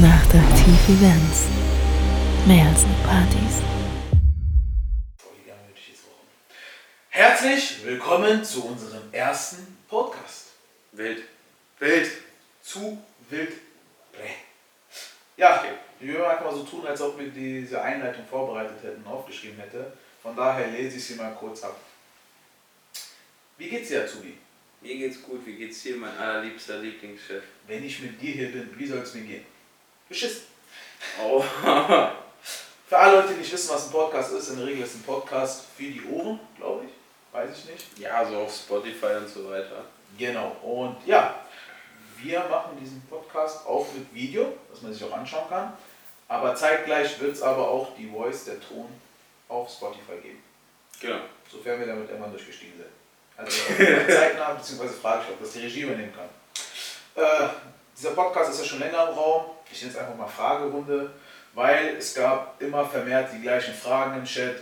Nachtaktiv Events. Mehr als nur Partys. Herzlich willkommen zu unserem ersten Podcast. Wild. Wild. Zu wild. Ja, wir würden einfach mal so tun, als ob wir diese Einleitung vorbereitet hätten, aufgeschrieben hätte. Von daher lese ich sie mal kurz ab. Wie geht's dir, Azubi? Mir geht's gut. Wie geht's dir, mein allerliebster Lieblingschef? Wenn ich mit dir hier bin, wie soll es mir gehen? Beschissen. Oh. Für alle Leute, die nicht wissen, was ein Podcast ist, in der Regel ist ein Podcast für die Ohren, glaube ich. Weiß ich nicht. ja, so auf Spotify und so weiter. Genau. Und ja, wir machen diesen Podcast auch mit Video, dass man sich auch anschauen kann. Aber zeitgleich wird es aber auch die Voice, der Ton, auf Spotify geben. Genau. Sofern wir damit irgendwann durchgestiegen sind. Also zeitnah, beziehungsweise frage ich, ob das die Regie übernehmen kann. Äh, dieser Podcast ist ja schon länger im Raum. Ich nenne es einfach mal Fragerunde, weil es gab immer vermehrt die gleichen Fragen im Chat.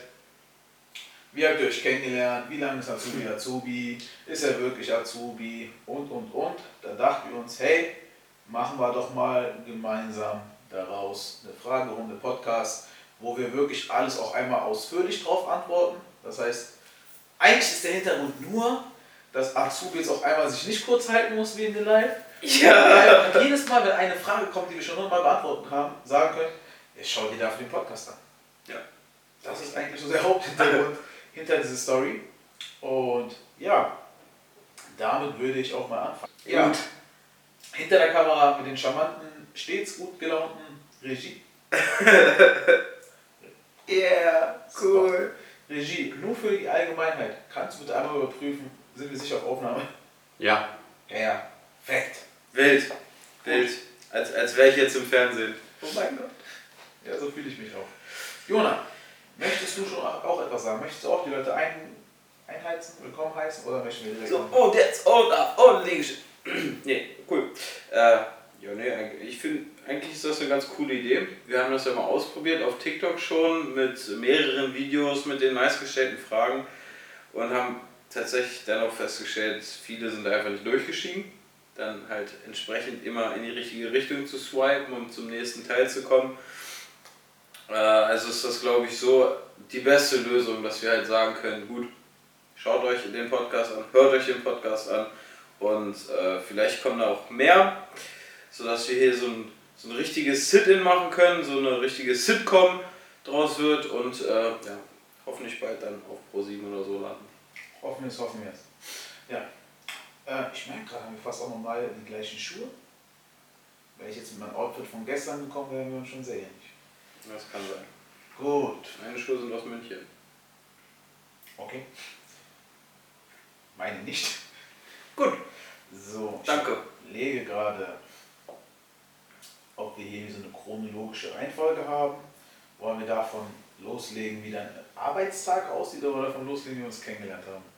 Wie habt ihr euch kennengelernt? Wie lange ist Azubi Azubi? Ist er wirklich Azubi? Und, und, und. Da dachten wir uns, hey, machen wir doch mal gemeinsam daraus eine Fragerunde Podcast, wo wir wirklich alles auch einmal ausführlich drauf antworten. Das heißt, eigentlich ist der Hintergrund nur, dass Azubi jetzt auch einmal sich nicht kurz halten muss wie in der Live. Ja. Und jedes Mal, wenn eine Frage kommt, die wir schon hundertmal beantwortet haben, sagen können, ja, schau dir dafür den Podcast an. Ja. Das ist eigentlich so der Haupthintergrund hinter dieser Story. Und ja, damit würde ich auch mal anfangen. Ja, Gut. hinter der Kamera mit den charmanten, stets gut gelaunten Regie. Yeah, cool. Regie, nur für die Allgemeinheit. Kannst du bitte einmal überprüfen, sind wir sicher auf Aufnahme? Ja. Ja, perfekt. Wild. Wild. Als, als wäre ich jetzt im Fernsehen. Oh mein Gott. Ja, so fühle ich mich auch. Jona, möchtest du schon auch etwas sagen? Möchtest du auch die Leute ein, einheizen, willkommen heißen oder möchten wir direkt So, oh, that's all up. Oh, nee, cool. Äh, ja, nee, eigentlich- ich finde, eigentlich ist das eine ganz coole Idee. Wir haben das ja mal ausprobiert auf TikTok schon mit mehreren Videos mit den meistgestellten Fragen und haben tatsächlich dann auch festgestellt, viele sind einfach nicht durchgestiegen. Dann halt entsprechend immer in die richtige Richtung zu swipen, um zum nächsten Teil zu kommen. Äh, also ist das, glaube ich, so die beste Lösung, dass wir halt sagen können, gut, schaut euch den Podcast an, hört euch den Podcast an und äh, vielleicht kommen da auch mehr, sodass wir hier so ein, so ein richtiges Sit-In machen können, so eine richtige Sitcom draus wird und äh, ja, hoffentlich bald dann auf Pro7 oder so landen. Hoffen wir es, hoffen wir es. Ja. Äh, ich merke gerade, haben wir fast auch nochmal die gleichen Schuhe. Wenn ich jetzt mit meinem Outfit von gestern gekommen wäre, wären wir uns schon sehr ähnlich. Das kann sein. Gut. Meine Schuhe sind aus München. Okay. Meine nicht. Gut. So. ich Danke. lege gerade, ob wir hier so eine chronologische Reihenfolge haben. Wollen wir davon loslegen, wie dein Arbeitstag aussieht oder davon loslegen, wie wir uns kennengelernt haben?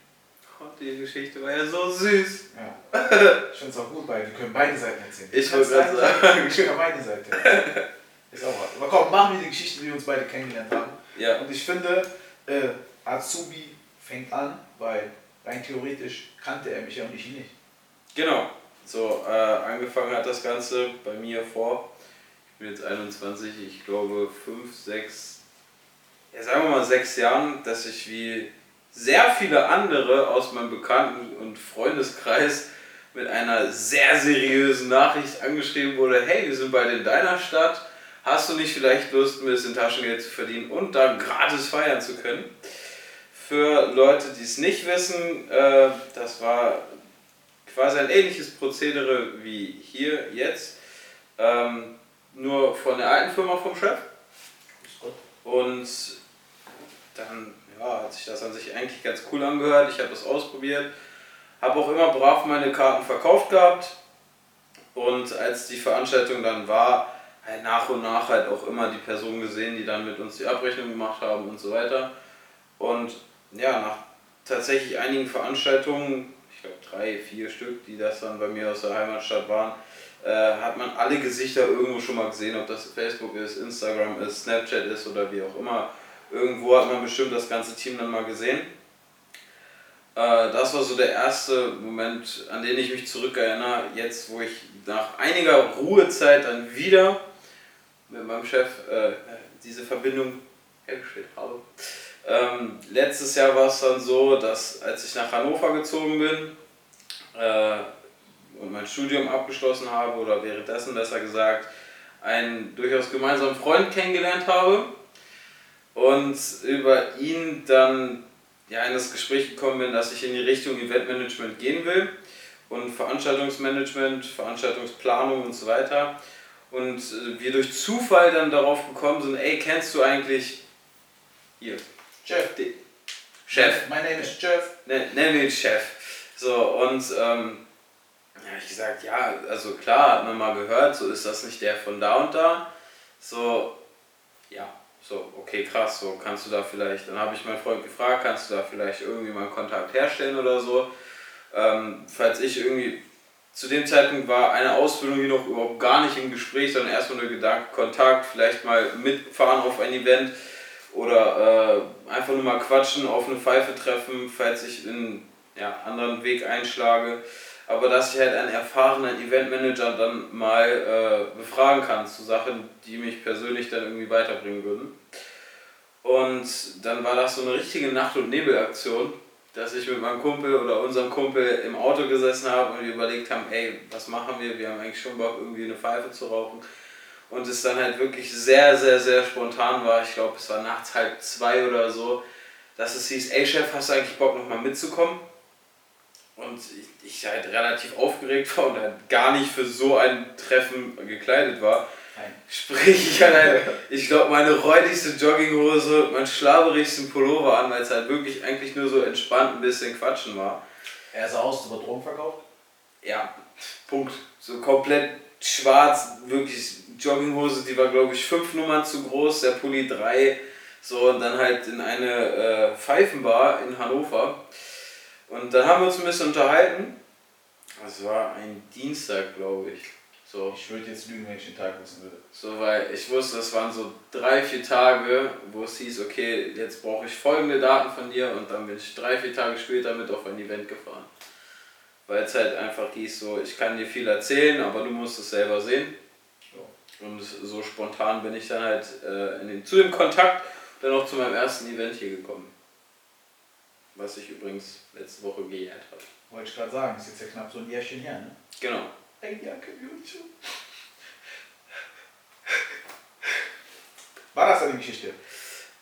Oh, die Geschichte war ja so süß. Ja. Ich finde es auch gut, weil wir können beide Seiten erzählen. Ich wollte gerade sagen. Ich kann meine Seite. erzählen. Ist auch was. Aber komm, machen wir die Geschichte, wie wir uns beide kennengelernt haben. Ja. Und ich finde, äh, Azubi fängt an, weil rein theoretisch kannte er mich ja und ich ihn nicht. Genau. So, äh, angefangen hat das Ganze bei mir vor, ich bin jetzt 21, ich glaube 5, 6, ja sagen wir mal 6 Jahren, dass ich wie sehr viele andere aus meinem Bekannten- und Freundeskreis mit einer sehr seriösen Nachricht angeschrieben wurde, hey, wir sind bald in deiner Stadt, hast du nicht vielleicht Lust, ein bisschen Taschengeld zu verdienen und dann gratis feiern zu können? Für Leute, die es nicht wissen, äh, das war quasi ein ähnliches Prozedere wie hier jetzt, ähm, nur von der alten Firma vom Chef. Und dann ja, hat sich das an sich eigentlich ganz cool angehört. Ich habe das ausprobiert, habe auch immer brav meine Karten verkauft gehabt. Und als die Veranstaltung dann war, halt nach und nach halt auch immer die Personen gesehen, die dann mit uns die Abrechnung gemacht haben und so weiter. Und ja, nach tatsächlich einigen Veranstaltungen, ich glaube drei, vier Stück, die das dann bei mir aus der Heimatstadt waren, äh, hat man alle Gesichter irgendwo schon mal gesehen, ob das Facebook ist, Instagram ist, Snapchat ist oder wie auch immer. Irgendwo hat man bestimmt das ganze Team dann mal gesehen. Äh, das war so der erste Moment, an den ich mich zurückerinnere, jetzt wo ich nach einiger Ruhezeit dann wieder mit meinem Chef äh, diese Verbindung hergestellt habe. Ähm, letztes Jahr war es dann so, dass als ich nach Hannover gezogen bin äh, und mein Studium abgeschlossen habe, oder währenddessen besser gesagt, einen durchaus gemeinsamen Freund kennengelernt habe und über ihn dann ja, in das Gespräch gekommen bin, dass ich in die Richtung Eventmanagement gehen will und Veranstaltungsmanagement, Veranstaltungsplanung und so weiter. Und äh, wir durch Zufall dann darauf gekommen sind, ey, kennst du eigentlich hier? Jeff. Die, Chef. Mein Name ist Jeff. Nenn ihn Chef. So, und ähm, ja, ich gesagt, ja, also klar, hat man mal gehört, so ist das nicht der von da und da. So, ja, so, okay, krass, so kannst du da vielleicht, dann habe ich meinen Freund gefragt, kannst du da vielleicht irgendwie mal Kontakt herstellen oder so. Ähm, falls ich irgendwie, zu dem Zeitpunkt war eine Ausbildung hier noch überhaupt gar nicht im Gespräch, sondern erstmal nur Gedanke, Kontakt, vielleicht mal mitfahren auf ein Event oder äh, einfach nur mal quatschen, auf eine Pfeife treffen, falls ich einen ja, anderen Weg einschlage. Aber dass ich halt einen erfahrenen Eventmanager dann mal äh, befragen kann zu Sachen, die mich persönlich dann irgendwie weiterbringen würden. Und dann war das so eine richtige Nacht- und Nebelaktion, dass ich mit meinem Kumpel oder unserem Kumpel im Auto gesessen habe und wir überlegt haben, ey, was machen wir? Wir haben eigentlich schon Bock, irgendwie eine Pfeife zu rauchen und es dann halt wirklich sehr, sehr, sehr spontan war. Ich glaube, es war nachts halb zwei oder so, dass es hieß, ey Chef, hast du eigentlich Bock nochmal mitzukommen? Und ich, ich, halt relativ aufgeregt war und halt gar nicht für so ein Treffen gekleidet war. Nein. Sprich, ich hatte halt, ich glaube, meine räudigste Jogginghose, meinen schlaberigsten Pullover an, weil es halt wirklich eigentlich nur so entspannt ein bisschen quatschen war. Er sah aus, über Drogen verkauft? Ja, Punkt. So komplett schwarz, wirklich Jogginghose, die war glaube ich fünf Nummern zu groß, der Pulli drei. So, und dann halt in eine äh, Pfeifenbar in Hannover. Und dann haben wir uns ein bisschen unterhalten. Das war ein Dienstag, glaube ich. So. Ich würde jetzt lügen, wenn ich den Tag wissen würde. So, weil ich wusste, das waren so drei, vier Tage, wo es hieß, okay, jetzt brauche ich folgende Daten von dir und dann bin ich drei, vier Tage später mit auf ein Event gefahren. Weil es halt einfach hieß, so, ich kann dir viel erzählen, aber du musst es selber sehen. Und so spontan bin ich dann halt äh, in den, zu dem Kontakt dann auch zu meinem ersten Event hier gekommen. Was sich übrigens letzte Woche gejährt hat. Wollte ich gerade sagen, ist jetzt ja knapp so ein Jährchen her, ne? Genau. Ein Jahr Community. War das eine Geschichte?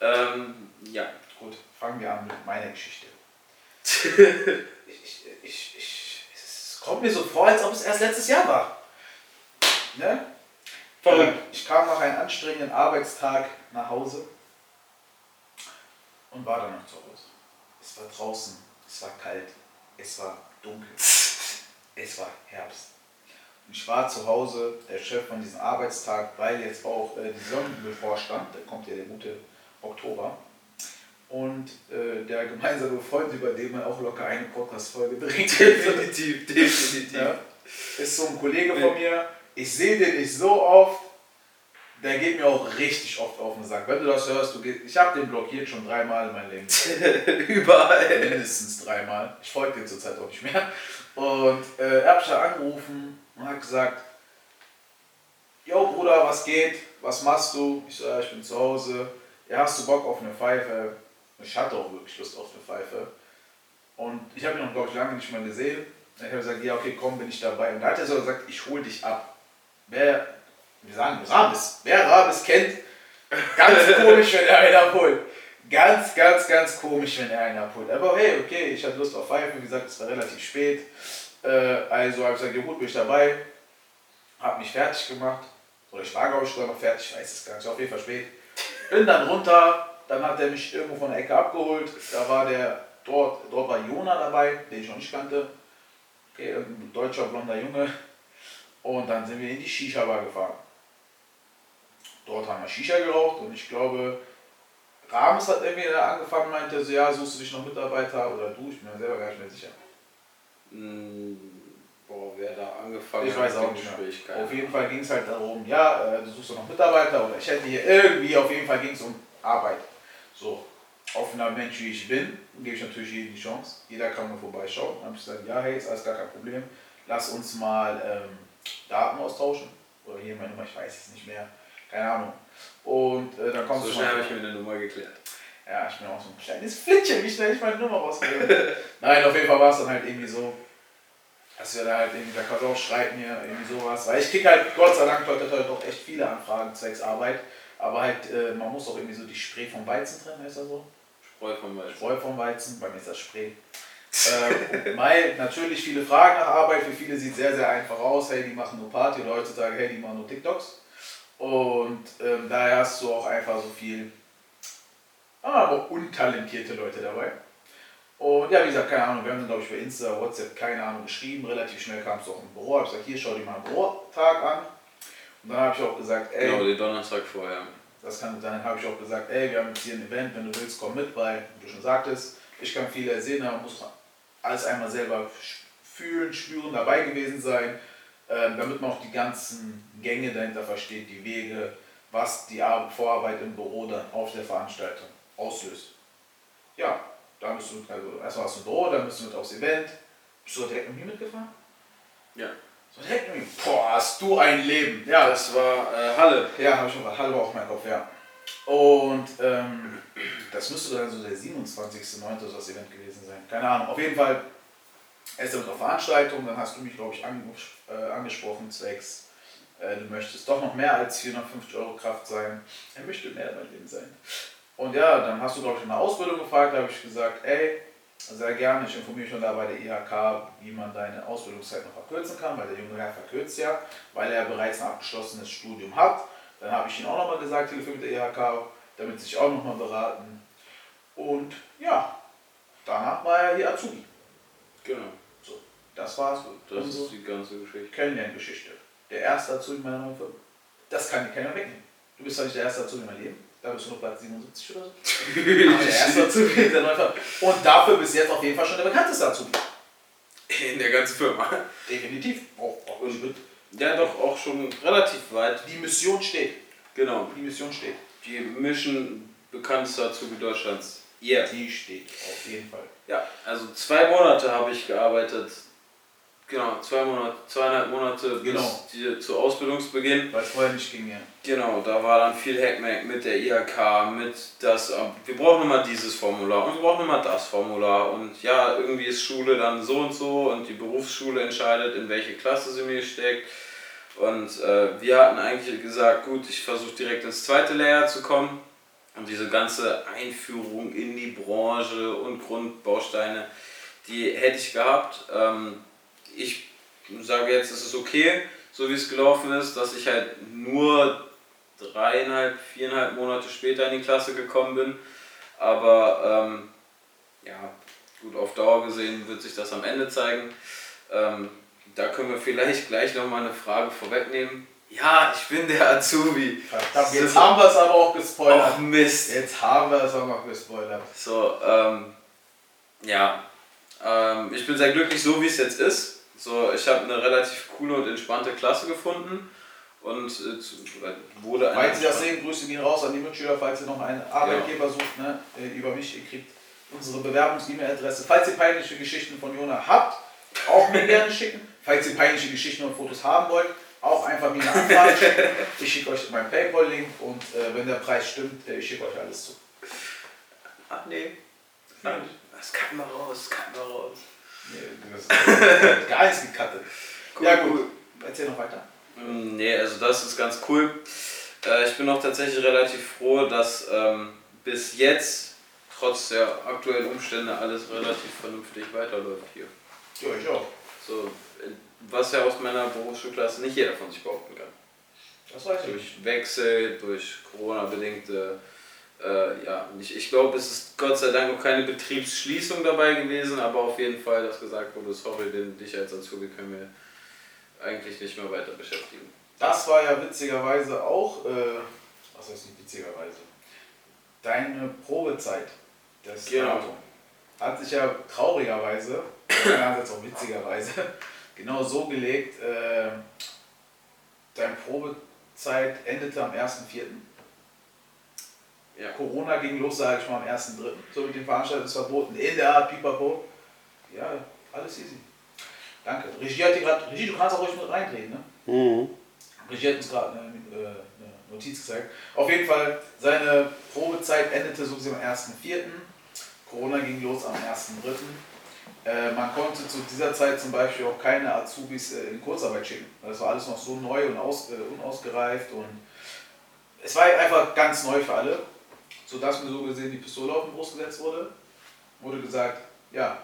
Ähm, ja. Gut, fangen wir an mit meiner Geschichte. ich, ich, ich, es kommt mir so vor, als ob es erst letztes Jahr war. Ne? Verrückt. Ich kam nach einem anstrengenden Arbeitstag nach Hause und war dann noch zu Hause. Es war draußen, es war kalt, es war dunkel, es war Herbst. Und ich war zu Hause, der Chef von diesem Arbeitstag, weil jetzt auch äh, die Saison bevorstand, da kommt ja der gute Oktober. Und äh, der gemeinsame Freund, über den man auch locker eine Podcast-Folge dreht. Definitiv, definitiv. Ja, ist so ein Kollege von mir, ich sehe den nicht so oft, der geht mir auch richtig oft auf den Sack. Wenn du das hörst, du gehst, ich habe den blockiert schon dreimal in meinem Leben. Überall. Mindestens dreimal. Ich folge dir zurzeit auch nicht mehr. Und äh, er hat mich angerufen und hat gesagt, Jo Bruder, was geht? Was machst du? Ich so, ja, ich bin zu Hause. Ja, hast du Bock auf eine Pfeife? Ich hatte auch wirklich Lust auf eine Pfeife. Und ich habe ihn noch, glaube ich, lange nicht mehr gesehen. Ich habe gesagt, ja, okay, komm, bin ich dabei. Und da hat er so gesagt, ich hole dich ab. Wer, wir sagen Rabis, wer Rabis kennt, ganz komisch, wenn er einen abholt. Ganz, ganz, ganz komisch, wenn er einen abholt. Aber hey, okay, ich hatte Lust auf Pfeife, wie gesagt, es war relativ spät. Äh, also habe ich gesagt, ja gut, bin ich dabei. Habe mich fertig gemacht. Oder ich war, glaube ich, sogar noch fertig, ich weiß es gar nicht, auf jeden Fall spät. Bin dann runter, dann hat er mich irgendwo von der Ecke abgeholt. Da war der, dort, dort war Jona dabei, den ich noch nicht kannte. Okay, ein deutscher blonder Junge. Und dann sind wir in die Shisha-Bar gefahren. Dort haben wir Shisha geraucht und ich glaube, Rams hat irgendwie angefangen, meinte so, ja, suchst du dich noch Mitarbeiter oder du? Ich bin mir selber gar nicht mehr sicher. Mm, boah, wer da angefangen ich hat, weiß auch nicht mehr. Auf jeden Fall ging es halt darum, ja, äh, du suchst noch Mitarbeiter oder ich hätte hier irgendwie, auf jeden Fall ging es um Arbeit. So, offener Mensch wie ich bin, gebe ich natürlich jedem die Chance. Jeder kann mal vorbeischauen. Dann habe ich gesagt, ja, hey, ist alles gar kein Problem. Lass uns mal ähm, Daten austauschen. Oder hier meine Nummer, ich weiß es nicht mehr. Keine Ahnung. Und äh, dann kommst So du schnell mal- habe ich mir eine Nummer geklärt. Ja, ich bin auch so ein kleines Flittchen, wie schnell ich meine Nummer rausgebe. Nein, auf jeden Fall war es dann halt irgendwie so, dass wir da halt irgendwie, da kannst du auch schreiben hier, irgendwie sowas. Weil ich krieg halt, Gott sei Dank, heute halt doch echt viele Anfragen zwecks Arbeit. Aber halt, äh, man muss auch irgendwie so die Spree vom Weizen trennen, heißt das so? Spreu vom Weizen. Spreu vom Weizen, bei mir ist das Spree. ähm, Mai, natürlich viele Fragen nach Arbeit, für viele sieht sehr, sehr einfach aus, hey, die machen nur Party oder heutzutage, hey, die machen nur TikToks. Und ähm, daher hast du auch einfach so viel, aber untalentierte Leute dabei. Und ja, wie gesagt, keine Ahnung, wir haben dann, glaube ich, bei Insta, WhatsApp, keine Ahnung, geschrieben. Relativ schnell kam es auch im Büro. Ich habe gesagt, hier, schau dir mal einen Bürotag an. Und dann habe ich auch gesagt, ey, Genau, den Donnerstag vorher. das kann, dann habe ich auch gesagt, ey, wir haben jetzt hier ein Event, wenn du willst, komm mit, weil, wie du schon sagtest, ich kann viel sehen, aber muss alles einmal selber fühlen, spüren, dabei gewesen sein, ähm, damit man auch die ganzen Gänge dahinter versteht, die Wege, was die Ar- Vorarbeit im Büro dann auf der Veranstaltung auslöst. Ja, da bist du, also erstmal hast du ein Büro, dann bist du mit aufs Event. Bist du direkt mit mir mitgefahren? Ja. So direkt mit mir? Boah, hast du ein Leben. Ja, Das war äh, Halle. ja, habe ich schon Hallo auf meinem Kopf, ja. Und ähm, das müsste dann so der 27.09. so das Event gewesen sein. Keine Ahnung. Auf jeden Fall unsere Veranstaltung, dann hast du mich, glaube ich, äh, angesprochen, zwecks, äh, du möchtest doch noch mehr als 450 Euro Kraft sein. Er möchte mehr in meinem Leben sein. Und ja, dann hast du, glaube ich, eine Ausbildung gefragt, da habe ich gesagt, ey, sehr gerne, ich informiere mich schon da bei der IHK, wie man deine Ausbildungszeit noch verkürzen kann, weil der junge Herr verkürzt ja, weil er bereits ein abgeschlossenes Studium hat. Dann habe ich ihm auch nochmal gesagt, Hilfe mit der IHK, damit sie sich auch nochmal beraten. Und ja, danach war er hier Azubi. Genau. Das war's. Das unsere ist die ganze Geschichte. Kennenlerngeschichte. Der erste Azubi meiner neuen Firma. Das kann dir keiner wegnehmen. Du bist zwar nicht der erste Azubi in meinem Leben, da bist du noch Platz 77 oder so. Aber der erste Azubi in der neuen Firma. Und dafür bis jetzt auf jeden Fall schon der bekannteste Azubi. In der ganzen Firma. Definitiv. Auch, auch nicht mit. Ja, doch auch schon relativ weit. Die Mission steht. Genau. Die Mission steht. Die Mission bekannteste Azubi Deutschlands. Ihr. Die steht auf jeden Fall. Ja, also zwei Monate habe ich gearbeitet. Genau, zwei Monate, zweieinhalb Monate Genau. bis die, zu Ausbildungsbeginn. Weil es vorher nicht ging, ja. Genau, da war dann viel Hackmack mit der IHK, mit das, ähm, wir brauchen immer dieses Formular und wir brauchen immer das Formular und ja, irgendwie ist Schule dann so und so und die Berufsschule entscheidet, in welche Klasse sie mir steckt. Und äh, wir hatten eigentlich gesagt, gut, ich versuche direkt ins zweite Layer zu kommen und diese ganze Einführung in die Branche und Grundbausteine, die hätte ich gehabt. Ähm, ich sage jetzt, es ist okay, so wie es gelaufen ist, dass ich halt nur dreieinhalb, viereinhalb Monate später in die Klasse gekommen bin. Aber ähm, ja, gut, auf Dauer gesehen wird sich das am Ende zeigen. Ähm, da können wir vielleicht gleich nochmal eine Frage vorwegnehmen. Ja, ich bin der Azubi. Verdammt, jetzt So. haben wir es aber auch gespoilert. Och Mist. Jetzt haben wir es auch noch gespoilert. So, ähm, ja, ähm, ich bin sehr glücklich, so wie es jetzt ist. So, ich habe eine relativ coole und entspannte Klasse gefunden und äh, zu, wurde eine Falls Sie das sehen, Grüße gehen raus an die Mitschüler, falls ihr noch einen Arbeitgeber sucht, ne, äh, über mich, ihr kriegt unsere Bewerbungs-E-Mail-Adresse. Falls ihr peinliche Geschichten von Jona habt, auch mir gerne schicken. Falls ihr peinliche Geschichten und Fotos haben wollt, auch einfach mir eine Anfrage schicken. Ich schicke euch meinen Paypal-Link und äh, wenn der Preis stimmt, äh, ich schicke euch alles zu. Ach nee. Das kann mal raus, das kann mal raus. Nee, das ist gar nichts gecuttet. ja gut, erzähl noch weiter. Mm, Nee, also das ist ganz cool. Äh, ich bin auch tatsächlich relativ froh, dass ähm, bis jetzt, trotz der aktuellen Umstände, alles relativ vernünftig weiterläuft hier. Ja, ich auch. So, äh, was ja aus meiner Berufsschulklasse nicht jeder von sich behaupten kann. Das weiß ich. Durch Wechsel, durch Corona-bedingte, äh, ja, ich, ich glaube, es ist Gott sei Dank noch keine Betriebsschließung dabei gewesen, aber auf jeden Fall, dass gesagt wurde, sorry, den, dich als Azubi können wir eigentlich nicht mehr weiter beschäftigen. Das war ja witzigerweise auch, äh, was heißt nicht witzigerweise, deine Probezeit. Das Genau. Datum hat sich ja traurigerweise, einerseits auch witzigerweise, genau so gelegt, äh, deine Probezeit endete am 1.4. Ja. Corona ging los, sage ich mal, am 1.3. So mit den Veranstaltungsverboten in der Art Pipapo. Ja, alles easy. Danke. Regie hat dir gerade, Regie, du kannst auch ruhig mit reinreden, ne? Mhm. Regie hat uns gerade eine, äh, eine Notiz gezeigt. Auf jeden Fall, seine Probezeit endete so am 1.4. Corona ging los am 1.3. Äh, man konnte zu dieser Zeit zum Beispiel auch keine Azubis äh, in Kurzarbeit schicken. Das war alles noch so neu und aus, äh, unausgereift und es war einfach ganz neu für alle, sodass mir so gesehen die Pistole auf den Brust gesetzt wurde. Wurde gesagt, ja,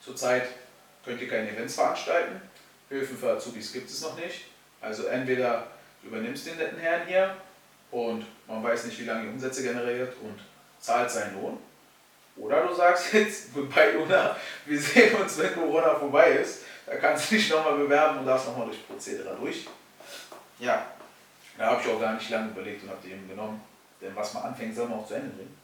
zurzeit könnt ihr keine Events veranstalten, Hilfen für Azubis gibt es noch nicht. Also entweder du übernimmst den netten Herrn hier und man weiß nicht, wie lange die Umsätze generiert und zahlt seinen Lohn. Oder du sagst jetzt, bei Luna, wir sehen uns, wenn Corona vorbei ist. Da kannst du dich nochmal bewerben und darfst nochmal durch Prozedere durch. Ja, da habe ich auch gar nicht lange überlegt und habe die eben genommen. Denn was man anfängt, soll man auch zu Ende bringen.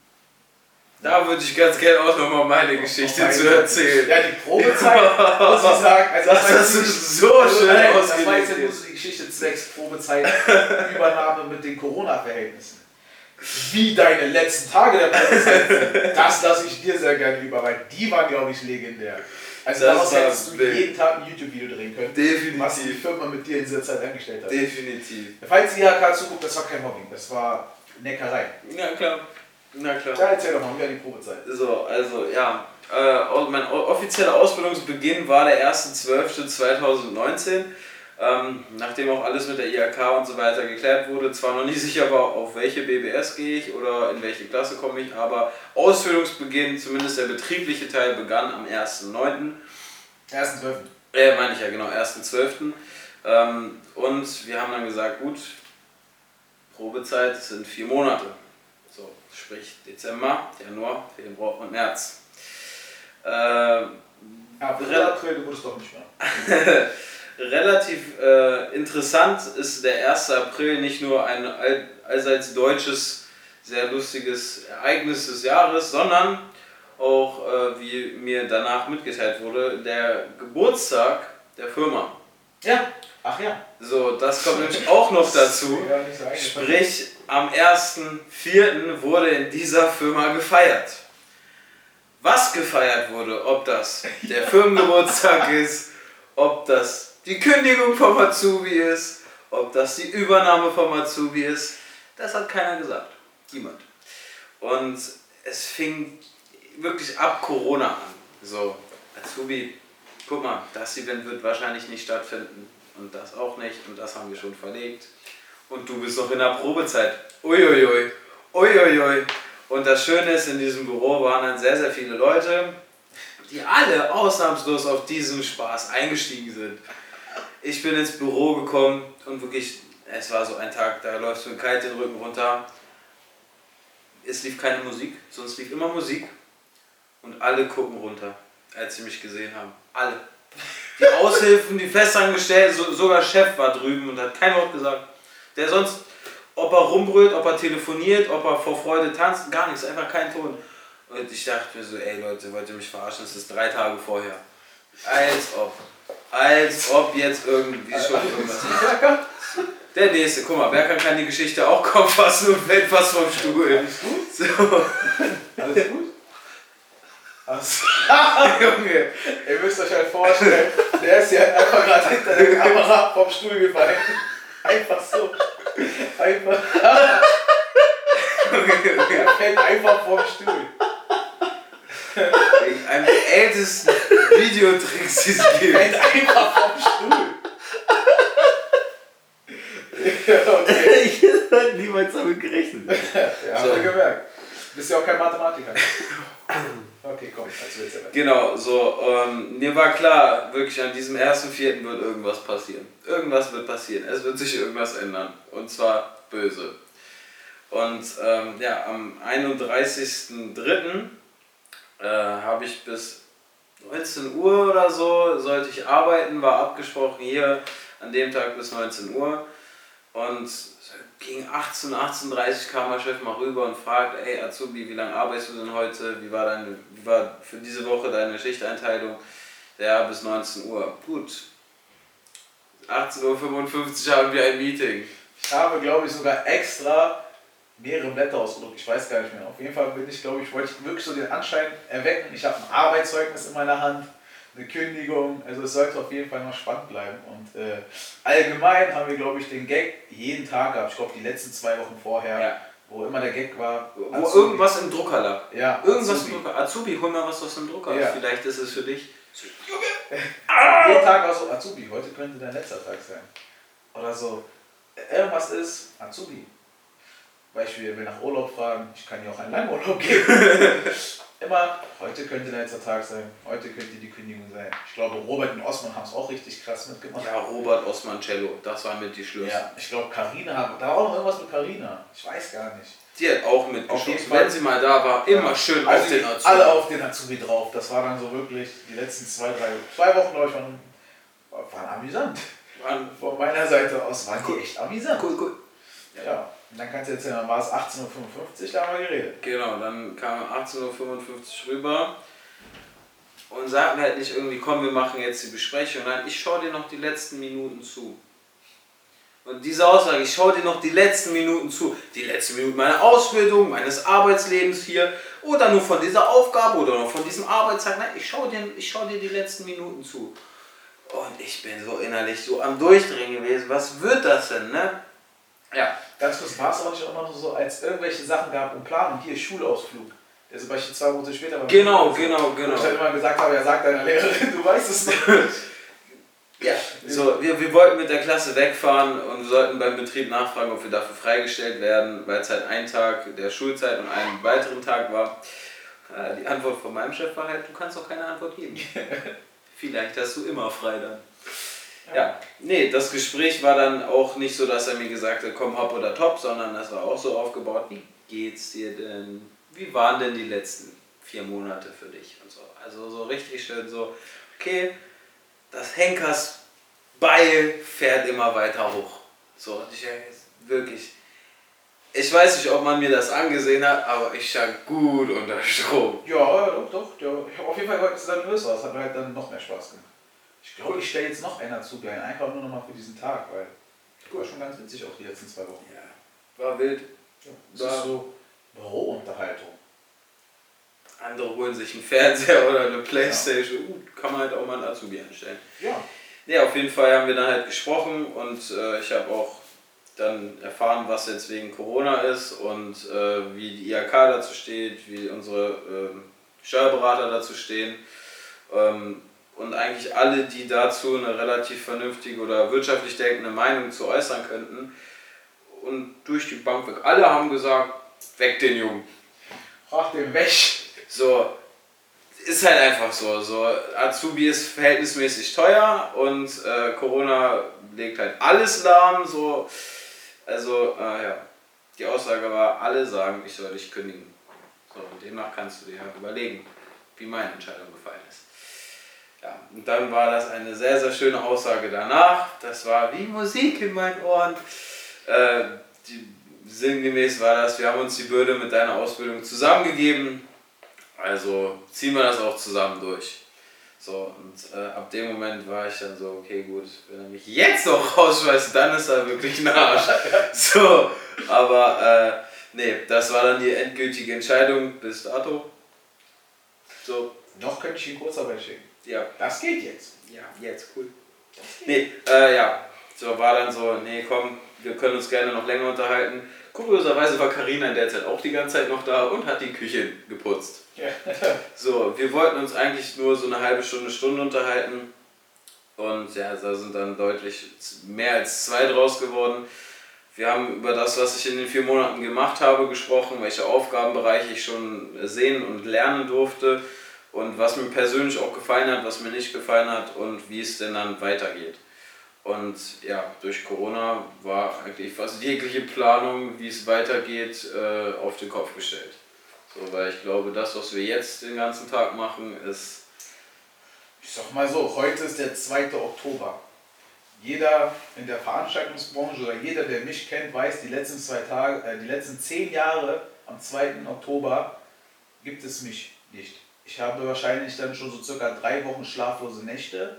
Da würde ich ganz gerne auch nochmal meine Geschichte Meine- zu erzählen. Ja, die Probezeit, muss ich sagen. Also Das war du jetzt- so also schön nein, Das war jetzt so die Geschichte zwecks Probezeit, Übernahme mit den Corona-Verhältnissen. Wie deine letzten Tage der Probezeit sind, das lasse ich dir sehr gerne über, weil die waren, glaube ich, legendär. Also Das daraus war hättest du jeden Tag ein YouTube-Video drehen können, was die Definitiv. Firma mit dir in dieser Zeit angestellt hat. Definitiv. Falls die IHK zuguckt, das war kein Mobbing, das war Neckerei. Na klar. Na klar. Ja, erzähl doch mal, wie war die Probezeit? So, also ja, äh, mein offizieller Ausbildungsbeginn war der 1.12.2019. Ähm, nachdem auch alles mit der IHK und so weiter geklärt wurde, zwar noch nicht sicher war, auf welche BBS gehe ich oder in welche Klasse komme ich, aber Ausbildungsbeginn, zumindest der betriebliche Teil, begann am 1.9. 1.12. Äh, meine ich ja, genau, 1.12. Ähm, und wir haben dann gesagt, gut, Probezeit sind vier Monate. So, sprich Dezember, Januar, Februar und März. Ähm, April, April, du wurdest doch nicht mehr. relativ äh, interessant ist der 1. April nicht nur ein all, allseits deutsches, sehr lustiges Ereignis des Jahres, sondern auch, äh, wie mir danach mitgeteilt wurde, der Geburtstag der Firma. Ja, ach ja. So, das kommt nämlich auch noch dazu. Sprich, am 1.4. wurde in dieser Firma gefeiert. Was gefeiert wurde, ob das der Firmengeburtstag ist, ob das die Kündigung vom Azubi ist, ob das die Übernahme vom Azubi ist, das hat keiner gesagt. Niemand. Und es fing wirklich ab Corona an. So, Azubi, guck mal, das Event wird wahrscheinlich nicht stattfinden und das auch nicht und das haben wir schon verlegt. Und du bist noch in der Probezeit. Uiuiui, uiuiui. Und das Schöne ist, in diesem Büro waren dann sehr, sehr viele Leute, die alle ausnahmslos auf diesen Spaß eingestiegen sind. Ich bin ins Büro gekommen und wirklich, es war so ein Tag, da läufst du kalt den Rücken runter. Es lief keine Musik, sonst lief immer Musik. Und alle gucken runter, als sie mich gesehen haben. Alle. Die Aushilfen, die Festangestellten, so, sogar Chef war drüben und hat kein Wort gesagt. Der sonst, ob er rumbrüllt, ob er telefoniert, ob er vor Freude tanzt, gar nichts, einfach kein Ton. Und ich dachte mir so, ey Leute, wollt ihr mich verarschen? Es ist drei Tage vorher. Als ob. Als ob jetzt irgendwie schon irgendwas ist. Der nächste, guck wer kann, kann die Geschichte auch Kopf fassen und fällt fast vom Stuhl. Alles gut? So, Alles gut? Also, Junge. ihr müsst euch halt vorstellen, der ist ja einfach gerade hinter der Kamera vom Stuhl gefallen. Einfach so. Einfach. Er fällt einfach vom Stuhl. Wegen einem der ältesten Videotricks, die es gibt. Fällt einfach vom Stuhl. Okay. Ich hätte niemals damit gerechnet. Ja, So. habt ihr gemerkt. Du bist ja auch kein Mathematiker. Erzähl jetzt weiter. Genau, so, ähm, mir war klar, wirklich an diesem ersten Vierten wird irgendwas passieren. Irgendwas wird passieren. Es wird sich irgendwas ändern. Und zwar böse. Und ähm, ja, am 31.03. Äh, habe ich bis 19 Uhr oder so, sollte ich arbeiten, war abgesprochen hier an dem Tag bis 19 Uhr. Und gegen 18, 18.30 kam mein Chef mal rüber und fragt, ey Azubi, wie lange arbeitest du denn heute? Wie war, deine, wie war für diese Woche deine Schichteinteilung? Ja, bis 19 Uhr. Gut. 18.55 Uhr haben wir ein Meeting. Ich habe, glaube ich, sogar extra mehrere Blätter ausgedruckt. Ich weiß gar nicht mehr. Auf jeden Fall bin ich, glaube ich, wollte ich wirklich so den Anschein erwecken. Ich habe ein Arbeitszeugnis in meiner Hand. Eine Kündigung. Also es sollte auf jeden Fall noch spannend bleiben. Und äh, allgemein haben wir, glaube ich, den Gag jeden Tag gehabt. Ich glaube, die letzten zwei Wochen vorher, Ja. wo immer der Gag war. Wo Azubi. irgendwas im Drucker lag. Ja, Irgendwas Azubi. im Drucker. Azubi, hol mal was aus dem Drucker. Ja. Vielleicht ist es für dich. Jeden Tag war so, Azubi, heute könnte dein letzter Tag sein. Oder so, irgendwas ist, Azubi. Beispiel, will nach Urlaub fragen, ich kann dir auch einen Langurlaub geben. Immer, heute könnte dein letzter Tag sein, heute könnte die Kündigung sein. Ich glaube, Robert und Osman haben es auch richtig krass mitgemacht. Ja, Robert Osmancello, das war mit die Schlüssel. Ja, ich glaube, Karina da war auch noch irgendwas mit Karina. Ich weiß gar nicht. Die hat auch mitgeschossen. Wenn sie mal da war, immer schön also auf den Azubi. Alle auf den Azubi drauf. Das war dann so wirklich die letzten zwei, drei, zwei Wochen, glaube ich, waren, waren amüsant. Waren- Von meiner Seite aus waren die echt amüsant. Cool, cool. Ja, und dann kannst du jetzt, dann war es 18.55 Uhr, da haben wir geredet. Genau, dann kam 18.55 Uhr rüber und sagten halt nicht irgendwie, komm, wir machen jetzt die Besprechung. Nein, ich schaue dir noch die letzten Minuten zu. Und diese Aussage, ich schaue dir noch die letzten Minuten zu, die letzten Minuten meiner Ausbildung, meines Arbeitslebens hier oder nur von dieser Aufgabe oder nur von diesem Arbeitstag. Nein, ich schaue dir, ich schaue dir die letzten Minuten zu. Und ich bin so innerlich so am Durchdrehen gewesen. Was wird das denn, ne? Ja, Ganz kurz, war es auch nicht immer nur so, als irgendwelche Sachen gab im Plan und hier Schulausflug. Der zum Beispiel zwei Monate später war. Genau, genau, Wo genau. ich dann immer gesagt habe, ja, sag deiner Lehrerin, du weißt es nicht. Ja, so, wir, wir wollten mit der Klasse wegfahren und sollten beim Betrieb nachfragen, ob wir dafür freigestellt werden, weil es halt ein Tag der Schulzeit und einen weiteren Tag war. Äh, Die Antwort von meinem Chef war halt, du kannst auch keine Antwort geben. Vielleicht hast du immer frei dann. Ja, nee, das Gespräch war dann auch nicht so, dass er mir gesagt hat, komm hopp oder top, sondern das war auch so aufgebaut, wie geht's dir denn? Wie waren denn die letzten vier Monate für dich und so. Also so richtig schön so, okay, das Henkers Beil fährt immer weiter hoch. So, und ich wirklich. Ich weiß nicht, ob man mir das angesehen hat, aber ich stand gut unter Strom. Ja, doch, doch. Ja. Ich habe auf jeden Fall heute dann größer. Das hat mir halt dann noch mehr Spaß gemacht. Ich glaube, ich stelle jetzt noch einer zu, ein. Einfach nur noch mal für diesen Tag, weil das war schon ganz witzig auch die letzten zwei Wochen. Ja, war wild. Ja, das ist so Bürounterhaltung. Andere holen sich einen Fernseher oder eine Playstation. Uh, kann man halt auch mal einen Azubi anstellen. Ja. Ja, auf jeden Fall haben wir dann halt gesprochen und äh, ich habe auch dann erfahren, was jetzt wegen Corona ist und äh, wie die IHK dazu steht, wie unsere ähm, Steuerberater dazu stehen. Ähm, und eigentlich alle, die dazu eine relativ vernünftige oder wirtschaftlich denkende Meinung zu äußern könnten. Und durch die Bank weg. Alle haben gesagt, weg den Jungen. Frag den weg. So, ist halt einfach so. so Azubi ist verhältnismäßig teuer und äh, Corona legt halt alles lahm. So. Also, äh, ja, die Aussage war, alle sagen, ich soll dich kündigen. So, und demnach kannst du dir ja überlegen, wie meine Entscheidung gefallen ist. Ja, und dann war das eine sehr, sehr schöne Aussage danach. Das war wie Musik in meinen Ohren. Äh, die, sinngemäß war das, wir haben uns die Bürde mit deiner Ausbildung zusammengegeben. Also ziehen wir das auch zusammen durch. So, und äh, ab dem Moment war ich dann so, okay, gut, wenn er mich jetzt noch rausschmeißt, dann ist er wirklich ein Arsch. So, aber äh, nee, das war dann die endgültige Entscheidung bis dato. So, Noch könnte ich ihn Kurzarbeit schicken. Ja, Das geht jetzt. ja, jetzt, cool. Nee, äh, ja, so war dann so, nee, komm, wir können uns gerne noch länger unterhalten. Kurioserweise war Karina in der Zeit auch die ganze Zeit noch da und hat die Küche geputzt. Ja. So, wir wollten uns eigentlich nur so eine halbe Stunde, Stunde unterhalten. Und ja, da sind dann deutlich mehr als zwei draus geworden. Wir haben über das, was ich in den vier Monaten gemacht habe, gesprochen, welche Aufgabenbereiche ich schon sehen und lernen durfte und was mir persönlich auch gefallen hat, was mir nicht gefallen hat und wie es denn dann weitergeht. Und ja, durch Corona war eigentlich fast jegliche Planung, wie es weitergeht, äh, auf den Kopf gestellt. So, weil ich glaube, das, was wir jetzt den ganzen Tag machen, ist. Ich sag mal so, heute ist der 2. Oktober. Jeder in der Veranstaltungsbranche oder jeder, der mich kennt, weiß, die letzten zwei Tage, äh, die letzten zehn Jahre am 2. Oktober gibt es mich nicht. Ich habe wahrscheinlich dann schon so circa drei Wochen schlaflose Nächte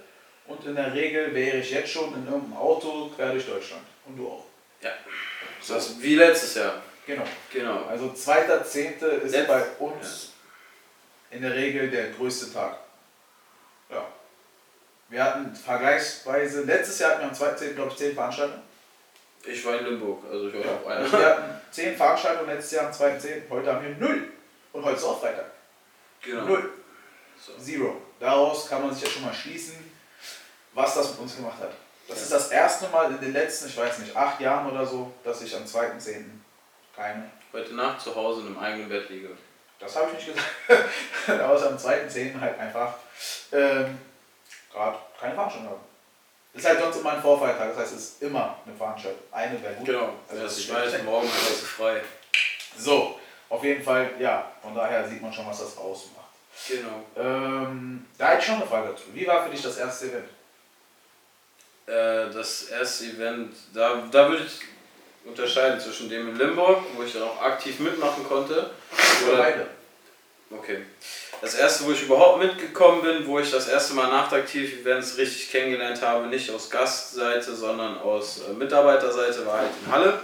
und in der Regel wäre ich jetzt schon in irgendeinem Auto quer durch Deutschland. Und du auch. Ja. Das ist wie letztes Jahr. Genau. Genau. Also 2.10. ist Letzt- bei uns in der Regel der größte Tag. Ja. Wir hatten vergleichsweise, letztes Jahr hatten wir am 2.10. glaube ich 10 Veranstaltungen. Ich war in Limburg, also ich war Ja. auch Also wir einer. hatten 10 Veranstaltungen letztes Jahr am 2.10. Heute haben wir 0. Und heute ist auch Freitag. Genau. Null. So. Zero. Daraus kann man sich ja schon mal schließen, was das mit uns gemacht hat. Das ist das erste Mal in den letzten, ich weiß nicht, acht Jahren oder so, dass ich am 2.10. keine. Heute Nacht zu Hause in einem eigenen Bett liege. Das habe ich nicht gesagt. Außer am 2.10. halt einfach ähm, gerade keine Veranstaltung haben. Das ist halt sonst immer ein Vorfeiertag, das heißt, es ist immer eine Veranstaltung. Eine wäre gut. Genau. Also das ist weiß, morgen ist es frei. So, auf jeden Fall, ja, von daher sieht man schon, was das ausmacht. Genau. Ähm, da hätte ich schon eine Frage dazu. Wie war für dich das erste Event? Äh, das erste Event, da, da würde ich unterscheiden zwischen dem in Limburg, wo ich dann auch aktiv mitmachen konnte. Oder beide? Okay. Das erste, wo ich überhaupt mitgekommen bin, wo ich das erste Mal Nachtaktiv-Events richtig kennengelernt habe, nicht aus Gastseite, sondern aus äh, Mitarbeiterseite, war halt in Halle.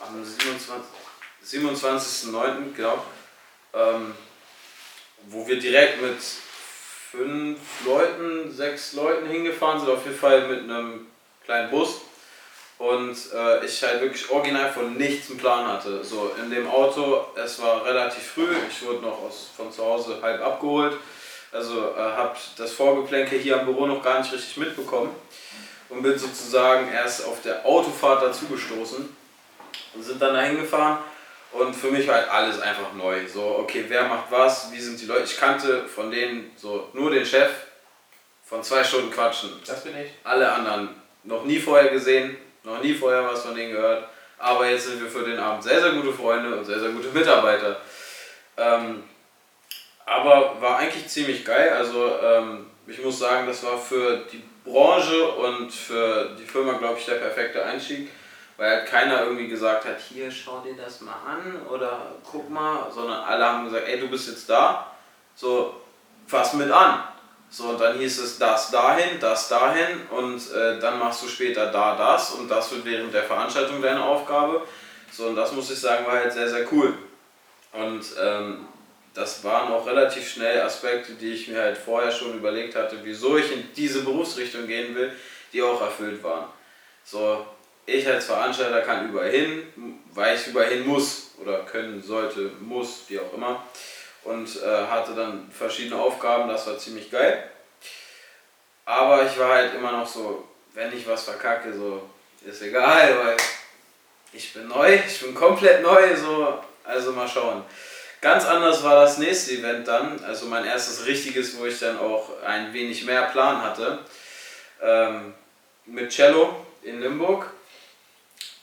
Am 27. 27.09. genau. Ähm, wo wir direkt mit fünf Leuten, sechs Leuten hingefahren sind, auf jeden Fall mit einem kleinen Bus. Und äh, ich halt wirklich original von nichts einen Plan hatte. So in dem Auto, es war relativ früh, ich wurde noch aus, von zu Hause halb abgeholt. Also äh, habe das Vorgeplänkel hier am Büro noch gar nicht richtig mitbekommen. Und bin sozusagen erst auf der Autofahrt dazugestoßen. Und sind dann dahin gefahren. Und für mich war halt alles einfach neu. So, okay, wer macht was, wie sind die Leute. Ich kannte von denen so nur den Chef von zwei Stunden quatschen. Das bin ich. Alle anderen noch nie vorher gesehen, noch nie vorher was von denen gehört. Aber jetzt sind wir für den Abend sehr, sehr gute Freunde und sehr, sehr gute Mitarbeiter. Ähm, aber war eigentlich ziemlich geil. Also ähm, ich muss sagen, das war für die Branche und für die Firma, glaube ich, der perfekte Einstieg. Weil halt keiner irgendwie gesagt hat, hier schau dir das mal an oder guck mal, sondern alle haben gesagt, ey, du bist jetzt da, so fass mit an. So, und dann hieß es das dahin, das dahin und äh, dann machst du später da das und das wird während der Veranstaltung deine Aufgabe. So, und das muss ich sagen, war halt sehr, sehr cool. Und ähm, das waren auch relativ schnell Aspekte, die ich mir halt vorher schon überlegt hatte, wieso ich in diese Berufsrichtung gehen will, die auch erfüllt waren. So, ich als Veranstalter kann überall hin, weil ich überall hin muss oder können sollte, muss, wie auch immer. Und äh, hatte dann verschiedene Aufgaben, das war ziemlich geil. Aber ich war halt immer noch so, wenn ich was verkacke, so ist egal, weil ich bin neu, ich bin komplett neu, so, also mal schauen. Ganz anders war das nächste Event dann, also mein erstes richtiges, wo ich dann auch ein wenig mehr Plan hatte, ähm, mit Cello in Limburg.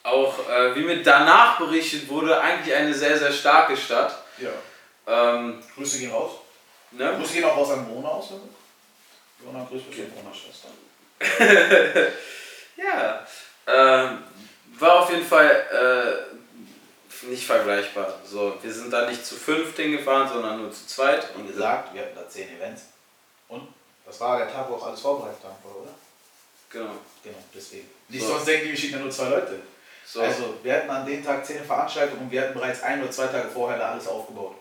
Auch äh, wie mir danach berichtet wurde, eigentlich eine sehr, sehr starke Stadt. Ja. Ähm, Grüße gehen raus. ne? Grüße gehen auch raus an Mona aus. Jona, grüß mich an Monas Schwester. Ja, ähm, war auf jeden Fall äh, nicht vergleichbar. So, wir sind da nicht zu fünft hingefahren, sondern nur zu zweit. Wie gesagt, wir hatten da 10 Events. Und das war der Tag, wo auch alles vorbereitet haben, oder? Genau. Genau, deswegen. Nicht So. sonst denken die, wir schicken ja nur zwei Leute. So, Also, wir hatten an dem Tag 10 Veranstaltungen und wir hatten bereits ein oder zwei Tage vorher da alles aufgebaut.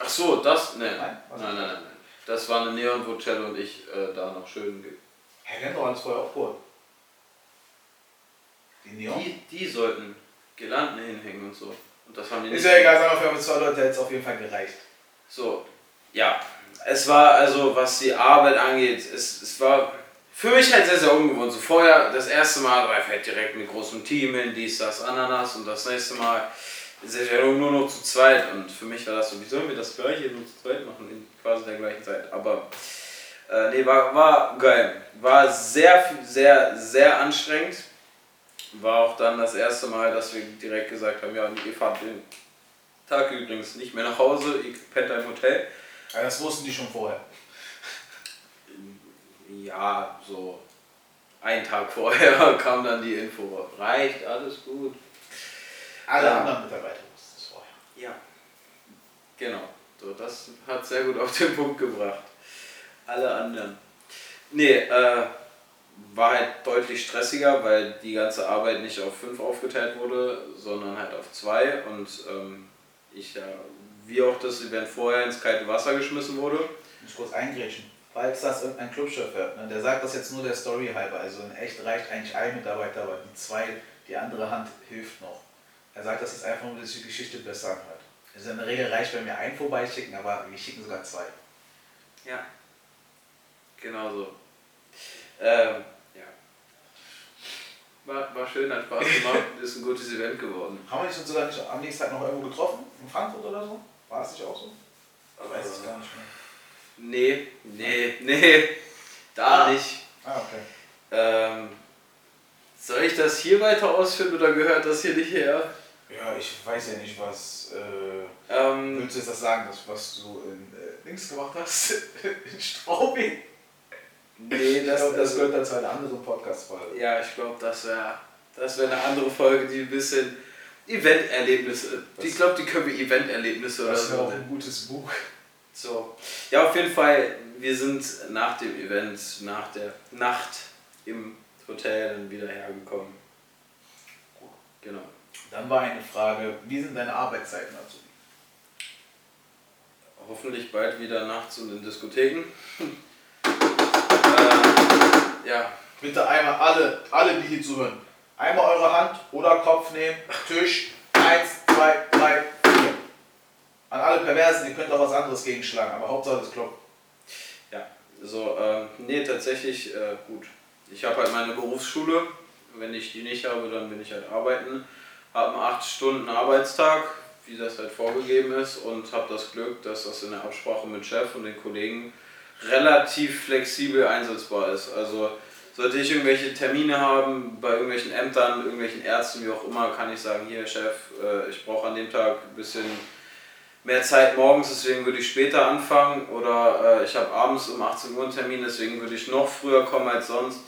ach so, das? Ne. Nein, Nein? nein, nein, nein. nein. Das war eine Neon, wo Cello und ich äh, da noch schön. ge- Hä, wir haben doch alles vorher aufgebaut. Die Neon? Die, die sollten Girlanden hinhängen und so. Und das haben die Ist ja egal, sagen wir, wir haben zwei Leute, es auf jeden Fall gereicht. So, ja. Es war also, was die Arbeit angeht, es, es war für mich halt sehr, sehr ungewohnt. So vorher, das erste Mal war ich halt direkt mit großem Team hin, dies, das, Ananas und das nächste Mal wir nur noch zu zweit und für mich war das so, wie sollen wir das gleiche nur zu zweit machen in quasi der gleichen Zeit. Aber äh, nee, war, war geil. War sehr, sehr, sehr anstrengend. War auch dann das erste Mal, dass wir direkt gesagt haben, ja, ihr fahrt den Tag übrigens nicht mehr nach Hause, ihr pennt im Hotel. Das wussten die schon vorher. Ja, so einen Tag vorher kam dann die Info. Reicht, alles gut. Alle Ja. anderen Mitarbeiter wussten es vorher. Ja. Genau. So, das hat sehr gut auf den Punkt gebracht. Alle anderen. Nee, äh, war halt deutlich stressiger, weil die ganze Arbeit nicht auf fünf aufgeteilt wurde, sondern halt auf zwei. Und ähm, ich ja, wie auch das Event vorher ins kalte Wasser geschmissen wurde. Ich muss kurz eingrätschen. Das irgendein Clubchef hört, ne, der sagt das jetzt nur der Story halber. Also in echt reicht eigentlich ein Mitarbeiter, aber die zwei, die andere Hand hilft noch. Er sagt das jetzt einfach nur, dass die Geschichte besser anhört. Also in der Regel reicht, wenn wir einen vorbeischicken, aber wir schicken sogar zwei. Ja. Genau so. Ähm, ja. War, war schön, hat Spaß gemacht, ist ein gutes Event geworden. Haben wir uns sogar nicht am nächsten Tag noch irgendwo getroffen? In Frankfurt oder so? War es nicht auch so? Ich weiß es gar nicht mehr. Nee, nee, nee, da Ah. nicht. Ah, okay. Ähm, soll ich das hier weiter ausführen oder gehört das hier nicht her? Ja, ich weiß ja nicht, was. Äh, Ähm, willst du jetzt das sagen, das, was du in äh, Dings gemacht hast? in Straubing? nee, das, glaube, das gehört dann zu einer anderen Podcast-Folge. Ja, ich glaube, das wäre das wär eine andere Folge, die ein bisschen Event-Erlebnisse. Ich glaube, die können wir Event-Erlebnisse oder Das wäre so auch ein gutes Buch. So. Ja, auf jeden Fall, wir sind nach dem Event, nach der Nacht im Hotel dann wieder hergekommen. Genau. Dann war eine Frage, wie sind deine Arbeitszeiten dazu? Hoffentlich bald wieder nachts und in Diskotheken. äh, ja, Bitte einmal alle, alle, die hier zuhören, einmal eure Hand oder Kopf nehmen, Tisch, eins. An alle Perversen, ihr könnt auch was anderes gegenschlagen, aber Hauptsache das klopft. Ja, so, ähm, nee, tatsächlich, äh, gut. Ich habe halt meine Berufsschule. Wenn ich die nicht habe, dann bin ich halt arbeiten. Habe einen 8 Stunden Arbeitstag, wie das halt vorgegeben ist, und habe das Glück, dass das in der Absprache mit Chef und den Kollegen relativ flexibel einsetzbar ist. Also sollte ich irgendwelche Termine haben bei irgendwelchen Ämtern, irgendwelchen Ärzten, wie auch immer, kann ich sagen, hier Chef, äh, ich brauche an dem Tag ein bisschen mehr Zeit morgens, deswegen würde ich später anfangen. Oder äh, ich habe abends um 18 Uhr einen Termin, deswegen würde ich noch früher kommen als sonst.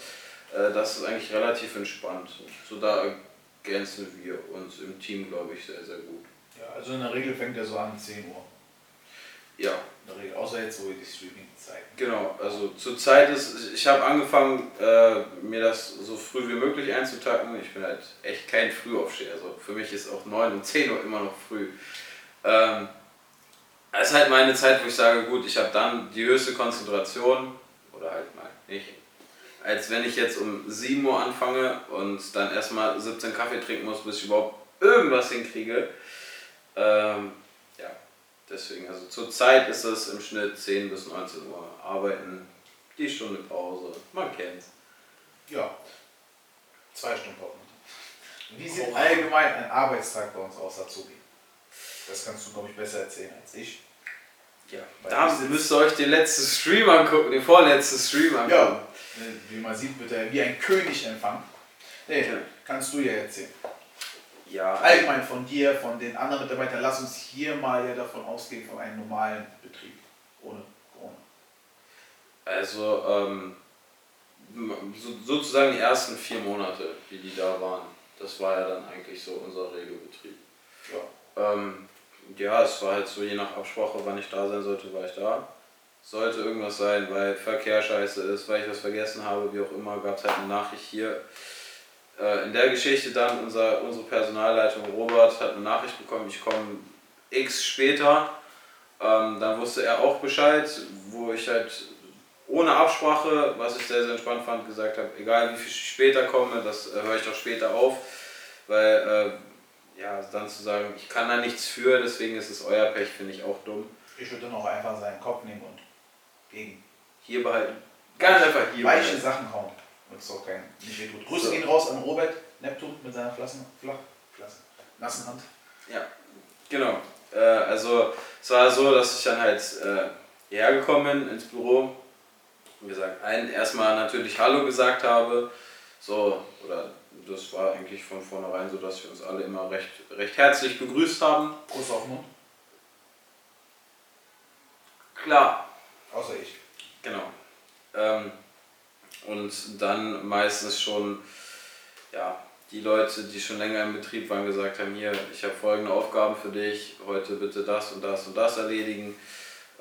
Äh, das ist eigentlich relativ entspannt. So da ergänzen wir uns im Team, glaube ich, sehr, sehr gut. Ja, also in der Regel fängt er so an 10 Uhr. Ja, In der Regel, außer jetzt so die Streaming-Zeiten. genau. Also zurzeit ist, ich habe angefangen, äh, mir das so früh wie möglich einzutacken. Ich bin halt echt kein Frühaufsteher. Also für mich ist auch 9 und 10 Uhr immer noch früh. Ähm, es ist halt meine Zeit, wo ich sage, gut, ich habe dann die höchste Konzentration oder halt mal nicht. Als wenn ich jetzt um 7 Uhr anfange und dann erstmal 17 Kaffee trinken muss, bis ich überhaupt irgendwas hinkriege. Ähm, ja, deswegen, also zurzeit ist es im Schnitt 10 bis 19 Uhr arbeiten, die Stunde Pause, man kennt's. Ja, zwei Stunden Pause. Wie sieht allgemein ein Arbeitstag bei uns aus, Azubi? Das kannst du, glaube ich, besser erzählen als ich. Ja, da müsst ihr euch den letzten Stream angucken, den vorletzten Stream angucken. Ja, wie man sieht, wird er wie ein König empfangen. Nee, Ja. kannst du ja erzählen. Ja, Allgemein von dir, von den anderen Mitarbeitern, lass uns hier mal ja davon ausgehen, von einem normalen Betrieb. Ohne Corona. Also ähm, so, sozusagen die ersten vier Monate, wie die da waren, das war ja dann eigentlich so unser Regelbetrieb. Ja. Ähm, ja, es war halt so, je nach Absprache, wann ich da sein sollte, war ich da. Sollte irgendwas sein, weil Verkehr scheiße ist, weil ich was vergessen habe, wie auch immer, gab es halt eine Nachricht hier. Äh, in der Geschichte dann, unser, unsere Personalleitung Robert hat eine Nachricht bekommen, ich komme x später. Ähm, dann wusste er auch Bescheid, wo ich halt ohne Absprache, was ich sehr, sehr entspannt fand, gesagt habe, egal wie viel ich später komme, das äh, höre ich doch später auf. Weil, äh, ja, dann zu sagen, ich kann da nichts für, deswegen ist es euer Pech, finde ich auch dumm. Ich würde dann auch einfach seinen Kopf nehmen und gegen Hier behalten. Ganz einfach hier weiche behalten. Sachen hauen. Und es auch kein nicht wehtut. Grüße So. gehen raus an Robert Neptun mit seiner Flassen, flach, Flassen, nassen Hand. Genau. Äh, also es war so, dass ich dann halt äh, hierher gekommen bin ins Büro. Wie gesagt, allen erstmal natürlich Hallo gesagt habe. So, oder das war eigentlich von vornherein so, dass wir uns alle immer recht, recht herzlich begrüßt haben. Kuss auf Mund. Klar, Außer ich. Genau. Ähm, und dann meistens schon, ja, die Leute, die schon länger im Betrieb waren, gesagt haben, hier, ich habe folgende Aufgaben für dich, heute bitte das und das und das erledigen.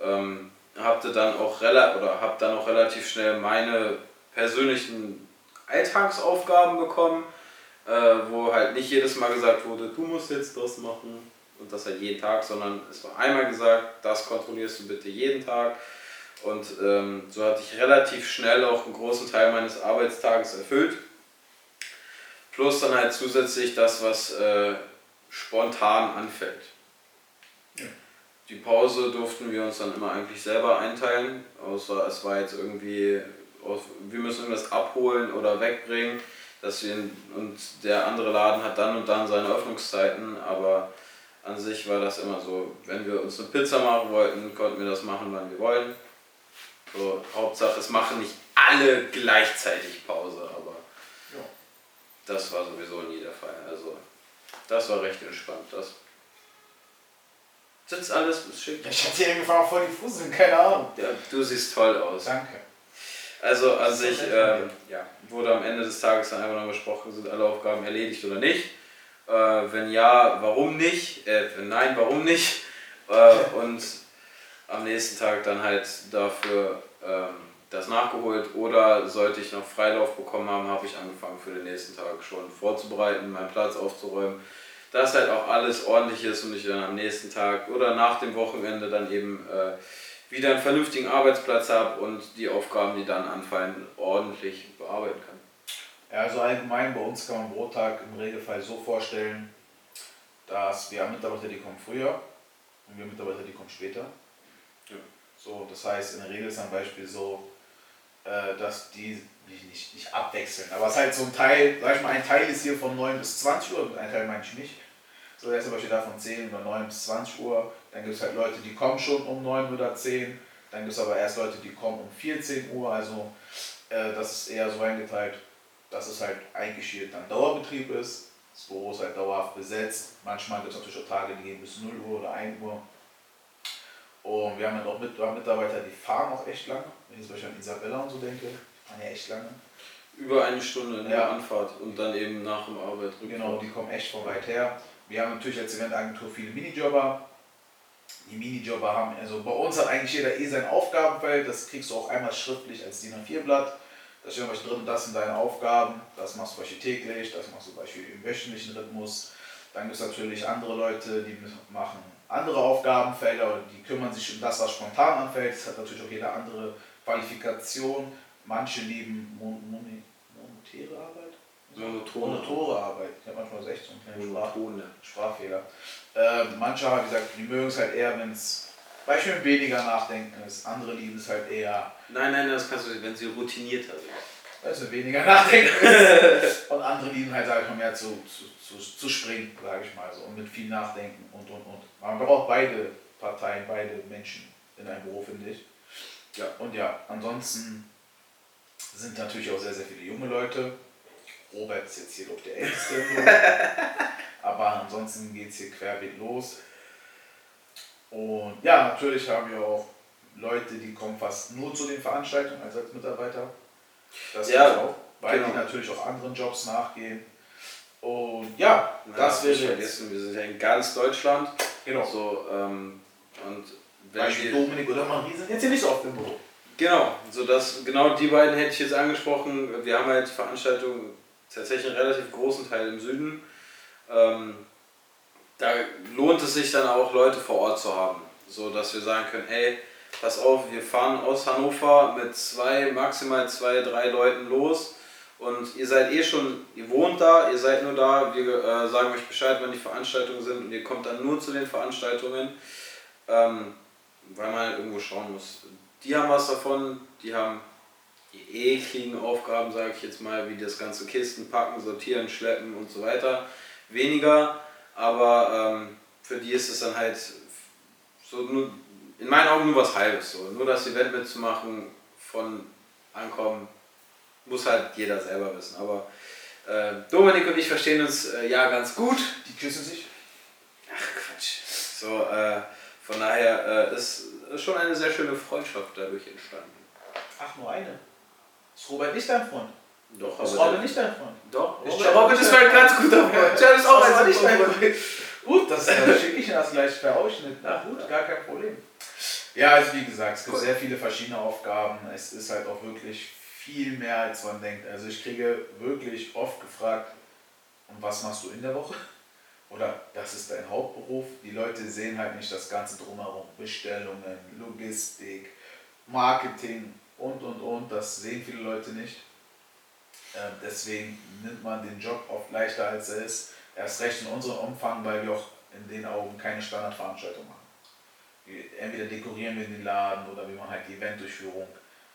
Ähm, habte dann auch rela oder hab dann auch relativ schnell meine persönlichen Alltagsaufgaben bekommen, äh, wo halt nicht jedes Mal gesagt wurde, du musst jetzt das machen und das halt jeden Tag, sondern es war einmal gesagt, das kontrollierst du bitte jeden Tag. Und ähm, so hatte ich relativ schnell auch einen großen Teil meines Arbeitstages erfüllt. Plus dann halt zusätzlich das, was äh, spontan anfällt. Ja. Die Pause durften wir uns dann immer eigentlich selber einteilen, außer es war jetzt irgendwie, wir müssen irgendwas abholen oder wegbringen. Dass wir, und der andere Laden hat dann und dann seine Öffnungszeiten, aber an sich war das immer so, wenn wir uns eine Pizza machen wollten, konnten wir das machen, wann wir wollen. So, Hauptsache, es machen nicht alle gleichzeitig Pause, aber Ja. das war sowieso nie der Fall. Also, das war recht entspannt. Das sitzt alles, ist schick. Ich hatte hier angefangen vor die Fuseln, keine Ahnung. Ja, du siehst toll aus. Danke. Also an sich ähm, ja, wurde am Ende des Tages dann einfach noch besprochen, sind alle Aufgaben erledigt oder nicht. Äh, wenn ja, warum nicht? Äh, wenn nein, warum nicht? Äh, und am nächsten Tag dann halt dafür ähm, das nachgeholt. Oder sollte ich noch Freilauf bekommen haben, habe ich angefangen für den nächsten Tag schon vorzubereiten, meinen Platz aufzuräumen. Dass halt auch alles ordentlich ist und ich dann am nächsten Tag oder nach dem Wochenende dann eben äh, wieder einen vernünftigen Arbeitsplatz habe und die Aufgaben, die dann anfallen, ordentlich bearbeiten kann. Ja, also allgemein bei uns kann man Brottag im Regelfall so vorstellen, dass wir haben Mitarbeiter, die kommen früher und wir haben Mitarbeiter, die kommen später. Ja. So, das heißt, in der Regel ist ein Beispiel so, äh, dass die nicht, nicht, nicht abwechseln. Aber es ist halt so ein Teil, sag ich mal, ein Teil ist hier von 9 bis 20 Uhr, ein Teil meine ich nicht. So, der ist zum Beispiel da von 10 oder 9 bis 20 Uhr. Dann gibt es halt Leute, die kommen schon um 9 oder 10. Dann gibt es aber erst Leute, die kommen um 14 Uhr. Also äh, das ist eher so eingeteilt, dass es halt eigentlich hier dann Dauerbetrieb ist. Das Büro ist halt dauerhaft besetzt. Manchmal gibt es natürlich auch Tage, die gehen bis 0 Uhr oder 1 Uhr. Und wir haben halt auch mit, wir haben Mitarbeiter, die fahren auch echt lange. Wenn ich zum Beispiel an Isabella und so denke, fahren ja echt lange. Über eine Stunde in der Ja. Anfahrt und dann eben nach dem Arbeit rückfahrt. Genau, die kommen echt von weit her. Wir haben natürlich als Eventagentur viele Minijobber. Die Minijobber haben, also bei uns hat eigentlich jeder eh sein Aufgabenfeld, das kriegst du auch einmal schriftlich als DIN A4-Blatt. Da steht Beispiel drin, das sind deine Aufgaben, das machst du Beispiel täglich, das machst du Beispiel im wöchentlichen Rhythmus. Dann gibt es natürlich andere Leute, die machen andere Aufgabenfelder oder die kümmern sich um das, was spontan anfällt. Es hat natürlich auch jeder andere Qualifikation. Manche lieben mon mon monetäre Arbeit. Monotone. Monotore Arbeit. Ich habe manchmal so echt so einen kleinen Sprach Monotone. Sprachfehler. Äh, manche haben gesagt, die mögen es halt eher, wenn es Beispiel weniger nachdenken ist. Andere lieben es halt eher, Nein, nein, das kannst du, wenn sie routiniert hat. wenn es weniger nachdenken ist. Und andere lieben halt, sag ich mal, mehr zu, zu, zu, zu springen, sage ich mal so. Und mit viel Nachdenken und und und. Man braucht beide Parteien, beide Menschen in einem Büro, finde ich. Ja. Und ja, ansonsten sind natürlich auch sehr, sehr viele junge Leute. Robert ist jetzt hier doch der Älteste. Aber ansonsten geht es hier querbeet los. Und ja, natürlich haben wir auch Leute, die kommen fast nur zu den Veranstaltungen als, Mitarbeiter. Das Ja, auch, weil die genau. natürlich auch anderen Jobs nachgehen. Und ja, Na, das wäre jetzt vergessen, wir sind ja in ganz Deutschland. genau. So, ähm, und wenn Beispiel wir, Dominik oder Marie sind jetzt hier nicht so oft im Büro. Genau, so dass genau die beiden hätte ich jetzt angesprochen. Wir haben halt Veranstaltungen tatsächlich einen relativ großen Teil im Süden. Ähm, da lohnt es sich dann auch Leute vor Ort zu haben, so dass wir sagen können, hey, pass auf, wir fahren aus Hannover mit zwei, maximal zwei, drei Leuten los und ihr seid eh schon, ihr wohnt da, ihr seid nur da, wir äh, sagen euch Bescheid, wann die Veranstaltungen sind und ihr kommt dann nur zu den Veranstaltungen, ähm, weil man halt irgendwo schauen muss. Die haben was davon, die haben die ekligen Aufgaben, sage ich jetzt mal, wie das ganze Kisten packen, sortieren, schleppen und so weiter. Weniger, aber ähm, für die ist es dann halt so nur, in meinen Augen nur was Halbes. So. Nur das Event mitzumachen, von Ankommen, muss halt jeder selber wissen. Aber äh, Dominik und ich verstehen uns äh, ja ganz gut. Die küssen sich. Ach Quatsch. So, äh, von daher äh, ist, ist schon eine sehr schöne Freundschaft dadurch entstanden. Ach, nur eine. Ist Robert nicht dein Freund? Doch, Ist Robert nicht dein Freund? doch, Robert- Robert, Robert ist mein ganz guter Freund. Jan ist auch Das ein nicht dein Freund. Gut, das äh, schicke ich Ihnen das gleich per Ausschnitt. Na gut, gar kein Problem. Ja, also wie gesagt, es gibt Cool. sehr viele verschiedene Aufgaben. Es ist halt auch wirklich viel mehr, als man denkt. Also ich kriege wirklich oft gefragt, und was machst du in der Woche? Oder das ist dein Hauptberuf. Die Leute sehen halt nicht das Ganze drumherum. Bestellungen, Logistik, Marketing und und und, das sehen viele Leute nicht. Ähm, deswegen nimmt man den Job oft leichter als er ist. Erst recht in unserem Umfang, weil wir auch in den Augen keine Standardveranstaltung machen. Entweder dekorieren wir den Laden oder wir machen halt die Eventdurchführung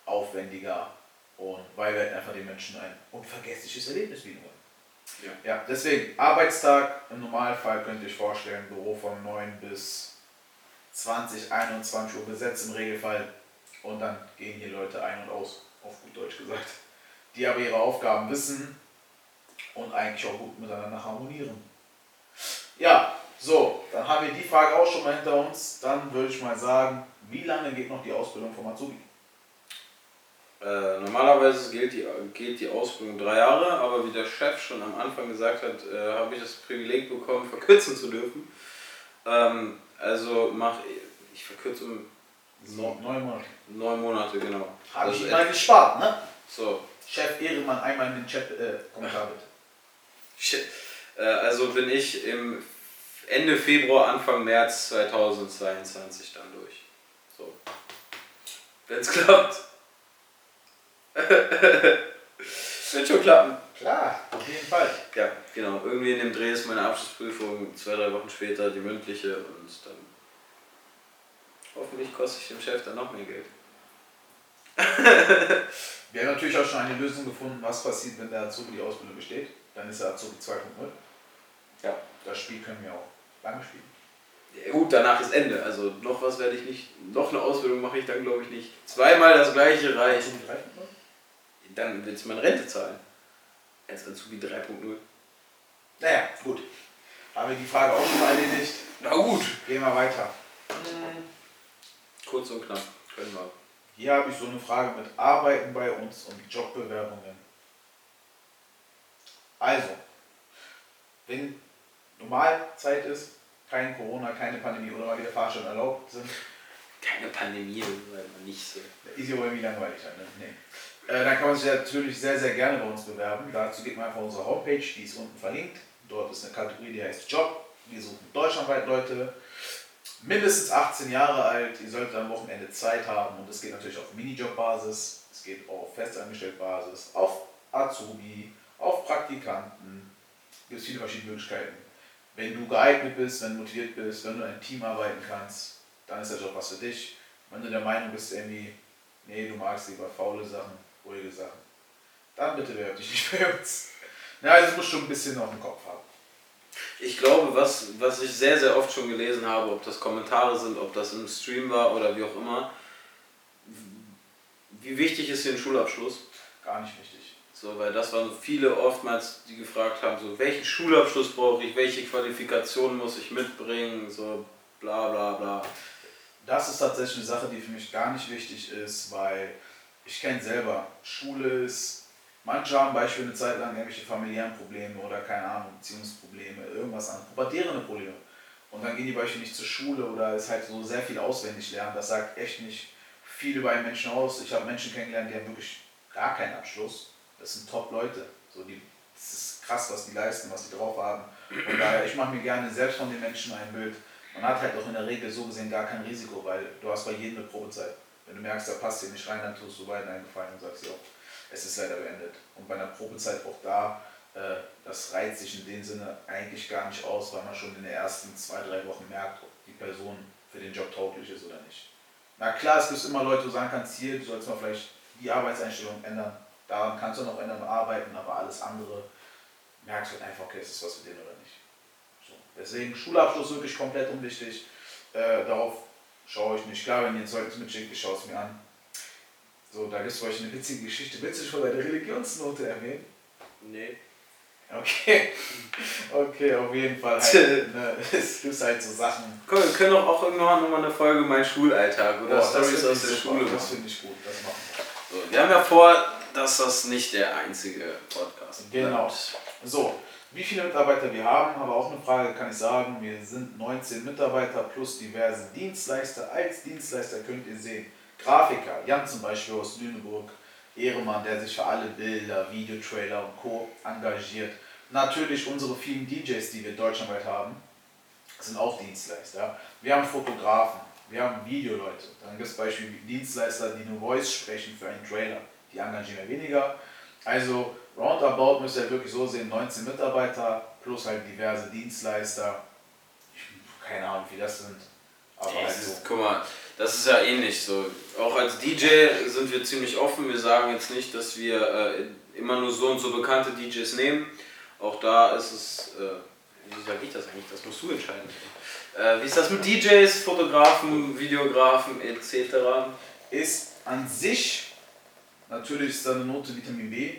aufwendiger und weil wir halt einfach den Menschen ein unvergessliches Erlebnis bieten wollen. Ja. ja, deswegen Arbeitstag im Normalfall könnt ihr euch vorstellen, Büro von 9 bis 20, 21 Uhr besetzt im Regelfall und dann gehen hier Leute ein und aus, auf gut Deutsch gesagt, die aber ihre Aufgaben wissen und eigentlich auch gut miteinander harmonieren. Ja, so, dann haben wir die Frage auch schon mal hinter uns. Dann würde ich mal sagen, wie lange geht noch die Ausbildung vom Azubi? Äh, normalerweise gilt die, geht die Ausbildung drei Jahre, aber wie der Chef schon am Anfang gesagt hat, äh, habe ich das Privileg bekommen, verkürzen zu dürfen. Ähm, also mache ich, verkürze So, neun Monate. neun Monate, genau. Habe Also ich mal gespart, ne? So, Chef Ehrenmann, einmal in den Chat äh, Kommentar bitte. shit. Äh, also bin ich im Ende Februar, Anfang März 2022 dann durch. So. Wenn es klappt. Wird schon klappen. Klar, auf jeden Fall. Ja, genau. Irgendwie in dem Dreh ist meine Abschlussprüfung, zwei, drei Wochen später die mündliche und dann hoffentlich koste ich dem Chef dann noch mehr Geld. Wir haben natürlich auch schon eine Lösung gefunden, was passiert, wenn der Azubi die Ausbildung besteht. Dann ist er Azubi 2.0. Ja. Das Spiel können wir auch lange spielen. Ja, gut, danach ist Ende. Also noch was werde ich nicht, noch eine Ausbildung mache ich dann glaube ich nicht. Zweimal das gleiche reicht. Azubi 3.0? Dann willst du meine Rente zahlen. Als Azubi 3.0. Naja, gut. Haben wir die Frage auch schon erledigt. Na gut. Gehen wir weiter. Kurz und knapp. Können wir. Hier habe ich so eine Frage mit Arbeiten bei uns und Jobbewerbungen. Also, wenn Normalzeit ist, kein Corona, keine Pandemie oder mal wieder Fahrstunden erlaubt sind, Keine Pandemie, weil man nicht so. ist ja wohl irgendwie langweilig dann, ne? Nee. Äh, dann kann man sich natürlich sehr, sehr gerne bei uns bewerben. Dazu geht man einfach auf unsere Homepage, die ist unten verlinkt. Dort ist eine Kategorie, die heißt Job. Wir suchen deutschlandweit Leute, mindestens 18 Jahre alt. Ihr solltet am Wochenende Zeit haben und es geht natürlich auf Minijob-Basis, es geht auf Festangestellt-Basis, auf Azubi, auf Praktikanten. Es gibt viele verschiedene Möglichkeiten. Wenn du geeignet bist, wenn du motiviert bist, wenn du in einem Team arbeiten kannst, dann ist der Job was für dich. Wenn du der Meinung bist, irgendwie, nee, du magst lieber faule Sachen, ruhige Sachen, dann bitte bewerb dich nicht bei uns. Na, also es muss schon ein bisschen auf dem Kopf haben. Ich glaube, was, was ich sehr, sehr oft schon gelesen habe, ob das Kommentare sind, ob das im Stream war oder wie auch immer, wie wichtig ist hier ein Schulabschluss? Gar nicht wichtig. So, weil das waren viele oftmals, die gefragt haben, so welchen Schulabschluss brauche ich, welche Qualifikation muss ich mitbringen, so bla bla bla. Das ist tatsächlich eine Sache, die für mich gar nicht wichtig ist, weil ich kenne selber, Schule ist, manche haben beispielsweise eine Zeit lang irgendwelche familiären Probleme oder keine Ahnung, Beziehungsprobleme, irgendwas an, pubertierende Probleme. Und dann gehen die beispielsweise nicht zur Schule oder ist halt so sehr viel auswendig lernen. Das sagt echt nicht viel über einen Menschen aus. Ich habe Menschen kennengelernt, die haben wirklich gar keinen Abschluss. Das sind Top-Leute. So das ist krass, was die leisten, was die drauf haben. Und daher, ich mache mir gerne selbst von den Menschen ein Bild. Man hat halt auch in der Regel so gesehen gar kein Risiko, weil du hast bei jedem eine Probezeit. Wenn du merkst, der passt dir nicht rein, dann tust du beiden einen Gefallen und sagst, ja, es ist leider beendet. Und bei einer Probezeit auch da, äh, das reizt sich in dem Sinne eigentlich gar nicht aus, weil man schon in den ersten zwei, drei Wochen merkt, ob die Person für den Job tauglich ist oder nicht. Na klar, es gibt immer Leute, wo du sagen kannst, hier, du sollst mal vielleicht die Arbeitseinstellung ändern. Daran kannst du noch ändern arbeiten, aber alles andere merkst du halt einfach, okay, ist das was für den oder nicht. So. Deswegen Schulabschluss wirklich komplett unwichtig. Äh, darauf schaue ich nicht. Klar, wenn ihr ein Zeugnis mitschickt, ich schaue es mir an. So, da gibt es für euch eine witzige Geschichte. Willst du schon deine Religionsnote erwähnen? Nee. Okay. Okay, auf jeden Fall. Halt, ne, es gibt halt so Sachen. Komm, wir können doch auch irgendwann nochmal eine Folge Mein Schulalltag oder das Stories aus der super. Schule Das machen. finde ich gut. Das machen wir. So, wir haben ja vor, dass das nicht der einzige Podcast Genau. bleibt. So, wie viele Mitarbeiter wir haben, aber auch eine Frage kann ich sagen. Wir sind 19 Mitarbeiter plus diverse Dienstleister. Als Dienstleister könnt ihr sehen, Grafiker, Jan zum Beispiel aus Lüneburg, Ehremann, der sich für alle Bilder, Videotrailer und Co. engagiert. Natürlich unsere vielen DJs, die wir deutschlandweit haben, sind auch Dienstleister. Wir haben Fotografen, wir haben Videoleute. Dann gibt es beispielsweise Dienstleister, die nur Voice sprechen für einen Trailer. Die engagieren wir weniger. Also roundabout müsst ihr wirklich so sehen, 19 Mitarbeiter plus halt diverse Dienstleister. Ich, keine Ahnung, wie das sind. Aber Ja, halt es so. ist, guck mal, das ist ja ähnlich so. Auch als DJ sind wir ziemlich offen. Wir sagen jetzt nicht, dass wir äh, immer nur so und so bekannte DJs nehmen. Auch da ist es. Äh, wie sage ich das eigentlich? Das musst du entscheiden. Äh, wie ist das mit DJs, Fotografen, Videografen etc.? ist an sich, natürlich ist eine Note Vitamin B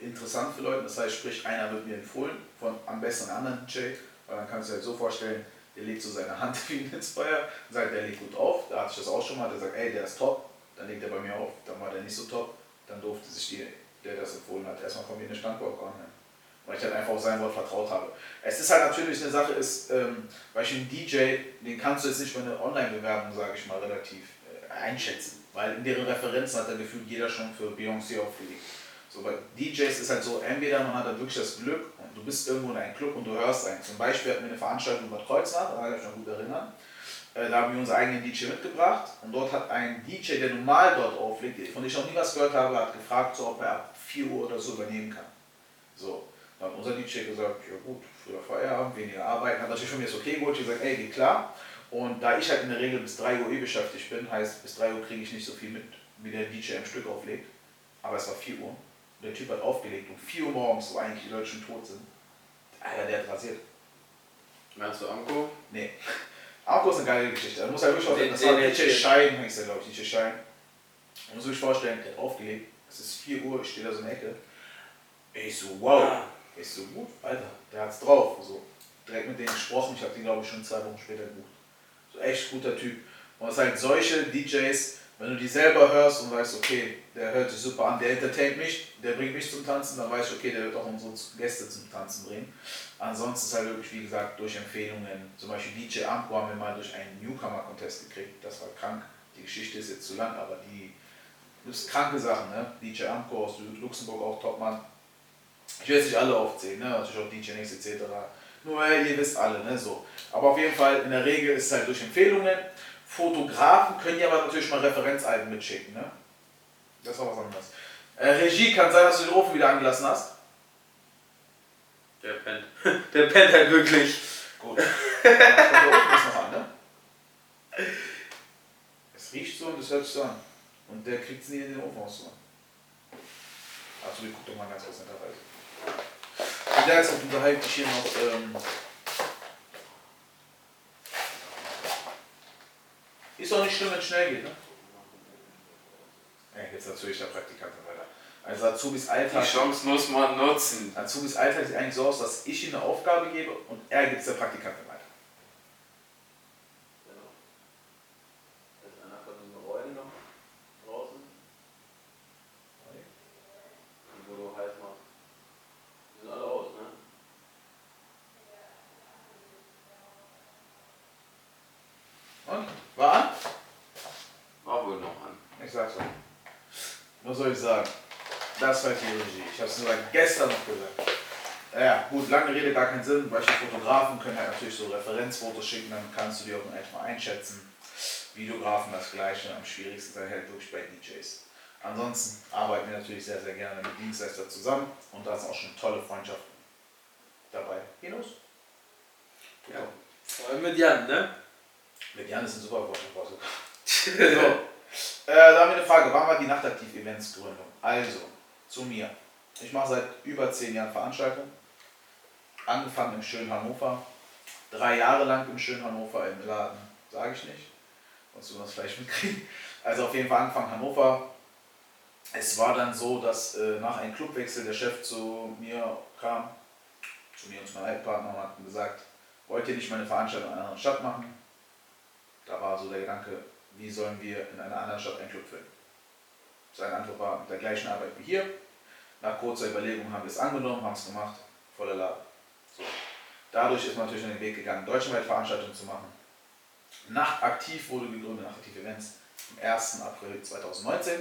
interessant für Leute. Das heißt, sprich, einer wird mir empfohlen von am besten einem anderen DJ, weil dann kannst du dir halt so vorstellen, der legt so seine Hand wie ein Inspire und sagt, der legt gut auf. Da hatte ich das auch schon mal, der sagt, ey, der ist top. Dann legt er bei mir auf, dann war der nicht so top. Dann durfte sich die, der das empfohlen hat, erstmal von mir eine Standort anhören. Weil ich halt einfach auf sein Wort vertraut habe. Es ist halt natürlich eine Sache, ist, ähm, weil ich einen DJ, den kannst du jetzt nicht bei einer Online-Bewerbung, sage ich mal, relativ äh, einschätzen. Weil in deren Referenzen hat er gefühlt jeder schon für Beyoncé aufgelegt. So bei DJs ist halt so, entweder man hat halt wirklich das Glück und du bist irgendwo in einem Club und du hörst einen. Zum Beispiel hatten wir eine Veranstaltung in Bad Kreuznach, da kann ich mich noch gut erinnern. Äh, Da haben wir unseren eigenen DJ mitgebracht und dort hat ein DJ, der normal dort auflegt, von dem ich noch nie was gehört habe, hat gefragt, so, ob er ab 4 Uhr oder so übernehmen kann. So, dann hat unser DJ gesagt, ja gut, früher Feierabend, weniger arbeiten, hat natürlich von mir das okay geholt, ich gesagt, ey, geht klar. Und da ich halt in der Regel bis 3 Uhr eh beschäftigt bin, heißt bis 3 Uhr kriege ich nicht so viel mit, wie der DJ im Stück auflegt. Aber es war 4 Uhr. Der Typ hat aufgelegt um 4 Uhr morgens, wo eigentlich die Leute schon tot sind. Alter, der hat rasiert. Meinst du Amco? Nee. Amco ist eine geile Geschichte. Da muss er wirklich Den- das war ich- Schein, heißt der glaube ich, DJ Schein. Man muss sich vorstellen, der hat aufgelegt, es ist 4 Uhr, ich stehe da so in der Ecke. Ich so, wow. Ah. Ich so, gut, Alter, der hat's drauf. So, direkt mit denen gesprochen, ich habe den glaube ich schon zwei Wochen später gebucht. So echt guter Typ. Und es ist halt solche DJs, wenn du die selber hörst und weißt, okay, der hört sich super an, der entertaint mich, der bringt mich zum Tanzen, dann weißt du, okay, der wird auch unsere Gäste zum Tanzen bringen. Ansonsten ist halt wirklich, wie gesagt, durch Empfehlungen, zum Beispiel DJ Amco haben wir mal durch einen Newcomer-Contest gekriegt, das war krank. Die Geschichte ist jetzt zu lang, aber die, das kranke Sachen, ne? DJ Amco aus Luxemburg, auch Topmann. Ich will jetzt nicht alle aufzählen, ne? natürlich auch DJ Nix etc. Nur ihr wisst alle, ne? so. Aber auf jeden Fall, in der Regel ist es halt durch Empfehlungen. Fotografen können ja aber natürlich mal Referenzalben mitschicken, ne? Das war was anderes. Äh, Regie, kann sein, dass du den Ofen wieder angelassen hast. Der pennt. Der pennt halt wirklich. Gut. Der Ofen ist noch an, ne? Es riecht so und es hört sich so an. Und der kriegt es nie in den Ofen auszumachen. Also, wir gucken doch mal ganz kurz netterweise. Und derzeit unterhalte ich hier noch. Ähm, ist auch nicht schlimm, wenn es schnell geht, ne? Ja, jetzt natürlich der Praktikant weiter. Also Azubis Die Alltag. Chance muss man nutzen. Azubis Alltag sieht eigentlich so aus, dass ich ihm eine Aufgabe gebe und er gibt es der Praktikantin weiter. Genau. Ist einer von den Rollen noch draußen? Wo du heiß machst. Die sind alle aus, ne? Und? War an? War wohl noch an. Ich sag's euch. Was soll ich sagen? Das war die Regie. Ich hab's sogar gestern noch gesagt. Ja, gut, lange Rede, gar keinen Sinn. Beispiel Fotografen können halt natürlich so Referenzfotos schicken, dann kannst du die auch in etwa einschätzen. Videografen das gleiche, am schwierigsten sei halt wirklich bei DJs. Ansonsten arbeiten wir natürlich sehr, sehr gerne mit Dienstleister zusammen und da sind auch schon tolle Freundschaften dabei. Hinos? Ja. Vor allem mit Jan, ne? Mit Jan ist ein super sogar. So, äh, da haben wir eine Frage. Wann war die Nachtaktiv-Events-Gründung? Also, zu mir. Ich mache seit über zehn Jahren Veranstaltungen. Angefangen im schönen Hannover. Drei Jahre lang im schönen Hannover im Laden. Sage ich nicht. Sonst du das vielleicht mitkriegen. Also auf jeden Fall angefangen Hannover. Es war dann so, dass äh, nach einem Clubwechsel der Chef zu mir kam, zu mir und zu meinem Altpartner und hat gesagt, wollt ihr nicht mal eine Veranstaltung in einer anderen Stadt machen? Da war so der Gedanke, wie sollen wir in einer anderen Stadt einen Club füllen? Seine Antwort war mit der gleichen Arbeit wie hier. Nach kurzer Überlegung haben wir es angenommen, haben es gemacht, voller Laden. So. Dadurch ist man natürlich in den Weg gegangen, deutschlandweit Veranstaltungen zu machen. Nachtaktiv wurde gegründet, Nachtaktiv Events, am 1. April 2019.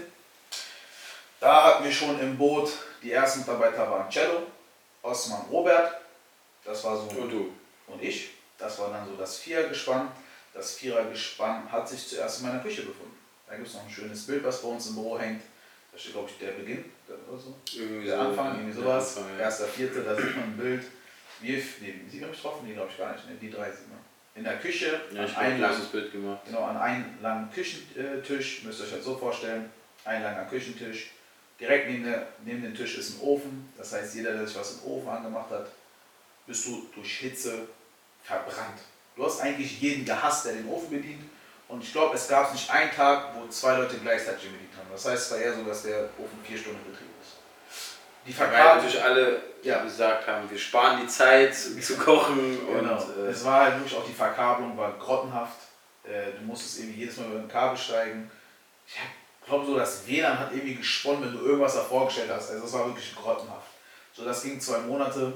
Da hatten wir schon im Boot, die ersten Mitarbeiter waren Cello, Osman Robert, das war so Und du. und ich. Das war dann so das Viergespann. Das Vierergespann hat sich zuerst in meiner Küche befunden. Da gibt es noch ein schönes Bild, was bei uns im Büro hängt. Da steht, glaube ich, der Beginn oder so. Irgendwie Der so, Anfang, irgendwie sowas. Ja. Erster, vierte, da sieht man ein Bild. Wir, nee, sieht man mich drauf? Nee, glaube ich gar nicht. Ne? Die drei sieht man. In der Küche, Ja, an ich einem habe langen Bild gemacht. Genau, an einen langen Küchentisch, müsst ihr euch das so vorstellen, ein langer Küchentisch. Direkt neben, der, neben dem Tisch ist ein Ofen, das heißt, jeder, der sich was im Ofen angemacht hat, bist du durch Hitze verbrannt. Du hast eigentlich jeden gehasst, der den Ofen bedient. Und ich glaube, es gab nicht einen Tag, wo zwei Leute gleichzeitig bedient haben. Das heißt, es war eher so, dass der Ofen vier Stunden in Betrieb ist. Die Verkabelung, natürlich alle Ja. gesagt haben, wir sparen die Zeit zu kochen Genau. und äh, es war halt wirklich auch die Verkabelung war grottenhaft. Äh, du musstest irgendwie jedes Mal über ein Kabel steigen. Ich glaube so, das WLAN hat irgendwie gesponnen, wenn du irgendwas davor gestellt hast. Also es war wirklich grottenhaft. So, das ging zwei Monate,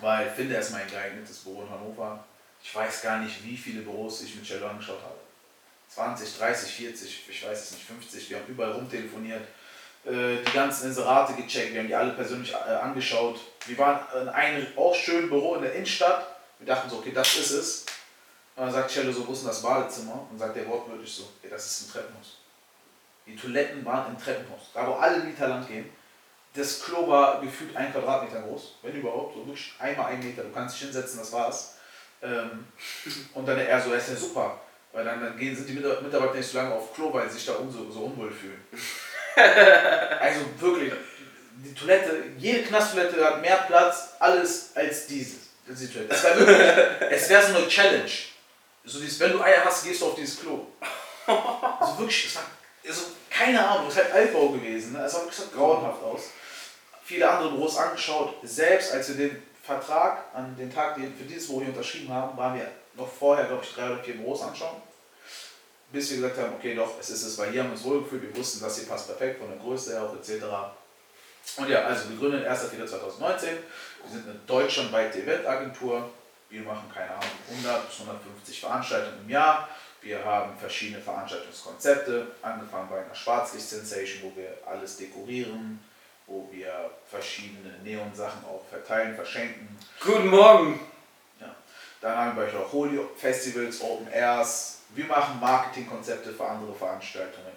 weil finde erstmal ein geeignetes Büro in Hannover. Ich weiß gar nicht, wie viele Büros ich mit Cello angeschaut habe. 20, 30, 40, ich weiß es nicht, 50. Wir haben überall rumtelefoniert, die ganzen Inserate gecheckt, wir haben die alle persönlich äh, angeschaut. Wir waren in einem auch schönen Büro in der Innenstadt. Wir dachten so, okay, das ist es. Und dann sagt Cello so, wo ist denn das Badezimmer? Und sagt der wortwörtlich so, okay, das ist ein Treppenhaus. Die Toiletten waren im Treppenhaus, da wo alle Mieter lang gehen. Das Klo war gefühlt ein Quadratmeter groß, wenn überhaupt, so wirklich einmal ein Meter. Du kannst dich hinsetzen, das war's. Ähm, und dann er so, das ist ja super. Weil dann, dann gehen, sind die Mitar- Mitarbeiter nicht so lange auf Klo, weil sie sich da um so, so unwohl fühlen. Also wirklich, die Toilette, jede Knasttoilette hat mehr Platz, alles als dieses. als. Es wäre wirklich, es wäre so eine Challenge. So dieses, wenn du Eier hast, gehst du auf dieses Klo. Also wirklich, es war, also, keine Ahnung, es ist halt Altbau gewesen. Ne? Es sah wirklich grauenhaft aus. Viele andere Büros angeschaut. Selbst als wir den Vertrag an den Tag, den für dieses Büro hier unterschrieben haben, waren wir noch vorher, glaube ich, drei oder vier Büros anschauen. Bis wir gesagt haben, okay, doch, es ist es, weil hier haben wir uns wohlgefühlt, wir wussten, das hier passt perfekt, von der Größe her auch etc. Und ja, also gegründet 1.4.2019. Wir sind eine deutschlandweite Eventagentur. Wir machen, keine Ahnung, 100 bis 150 Veranstaltungen im Jahr. Wir haben verschiedene Veranstaltungskonzepte, angefangen bei einer Schwarzlicht-Sensation, wo wir alles dekorieren, wo wir verschiedene Neon-Sachen auch verteilen, verschenken. Guten Morgen! Dann haben wir beispielsweise auch Holi-Festivals, Open Airs. Wir machen Marketingkonzepte für andere Veranstaltungen.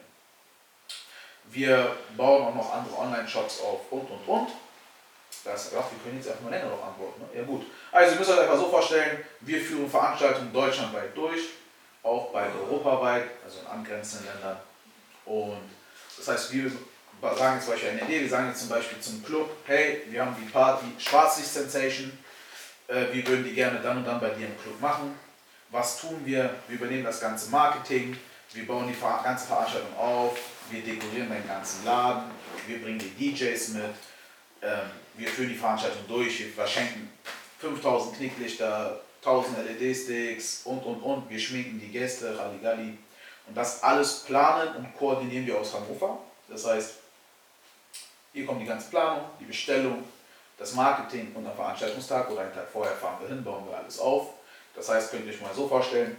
Wir bauen auch noch andere Online-Shops auf und und und. Das, ach, wir können jetzt einfach mal länger darauf antworten. Ne? Ja gut. Also ihr müsst euch einfach so vorstellen, wir führen Veranstaltungen deutschlandweit durch, auch bald europaweit, also in angrenzenden Ländern. Und das heißt, wir sagen jetzt zum Beispiel eine Idee, wir sagen jetzt zum Beispiel zum Club, hey, wir haben die Party Schwarzlicht Sensation, äh, wir würden die gerne dann und dann bei dir im Club machen. Was tun wir? Wir übernehmen das ganze Marketing, wir bauen die ganze Veranstaltung auf, wir dekorieren den ganzen Laden, wir bringen die DJs mit, ähm, wir führen die Veranstaltung durch, wir verschenken 5000 Knicklichter, 1000 LED-Sticks und und und, wir schminken die Gäste, Halligalli. Und das alles planen und koordinieren wir aus Hannover. Das heißt, hier kommt die ganze Planung, die Bestellung, das Marketing und am Veranstaltungstag oder einen Tag vorher fahren wir hin, bauen wir alles auf. Das heißt, könnt ihr euch mal so vorstellen,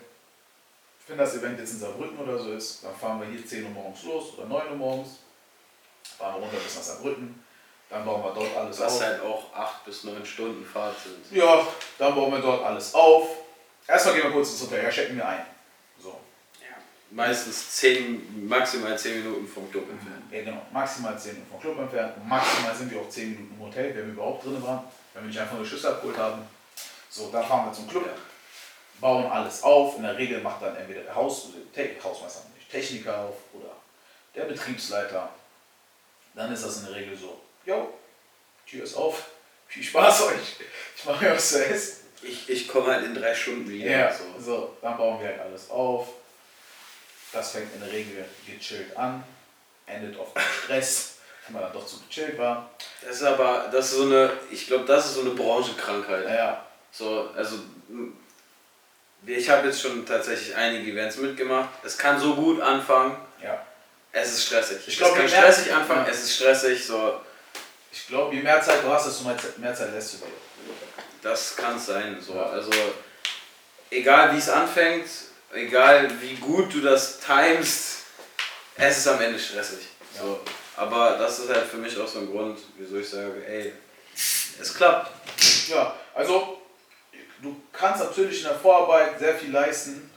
wenn das Event jetzt in Saarbrücken oder so ist, dann fahren wir hier 10 Uhr morgens los oder 9 Uhr morgens, fahren wir runter bis nach Saarbrücken, dann bauen wir dort alles Was auf. halt auch 8 bis 9 Stunden Fahrt sind. Ja, dann bauen wir dort alles auf. Erstmal gehen wir kurz ins Hotel, ja, checken wir ein. So. Ja. Meistens 10, maximal 10 Minuten vom Club entfernt. Ja, genau. Maximal 10 Minuten vom Club entfernt. Und maximal sind wir auch 10 Minuten im Hotel, wenn wir überhaupt drin waren. Wenn wir nicht einfach nur Schüsse abgeholt haben. So, dann fahren wir zum Club, Ja. Bauen alles auf. In der Regel macht dann entweder der Haus, Te- Hausmeister nicht, Techniker auf oder der Betriebsleiter. Dann ist das in der Regel so, jo, Tür ist auf, viel Spaß euch. Ich mache mir was zu essen. Ich, ich komme halt in 3 Stunden wieder. Ja, So. so, dann bauen wir halt alles auf. Das fängt in der Regel gechillt an, endet oft mit Stress, wenn man dann doch zu gechillt war. Das ist aber, das ist so eine, ich glaube, das ist so eine Branchenkrankheit. Naja, So, also ich habe jetzt schon tatsächlich einige Events mitgemacht. Es kann so gut anfangen, ja. es ist stressig. Ich glaub, es kann stressig anfangen, Ja. es ist stressig, so, Ich glaube, je mehr Zeit du hast, desto mehr Zeit, Zeit lässt du dir. das kann es sein. So. Ja. Also egal wie es anfängt, egal wie gut du das timest, es ist am Ende stressig. So. Aber das ist halt für mich auch so ein Grund, wieso ich sage, ey, es klappt. Ja, also du kannst natürlich in der Vorarbeit sehr viel leisten.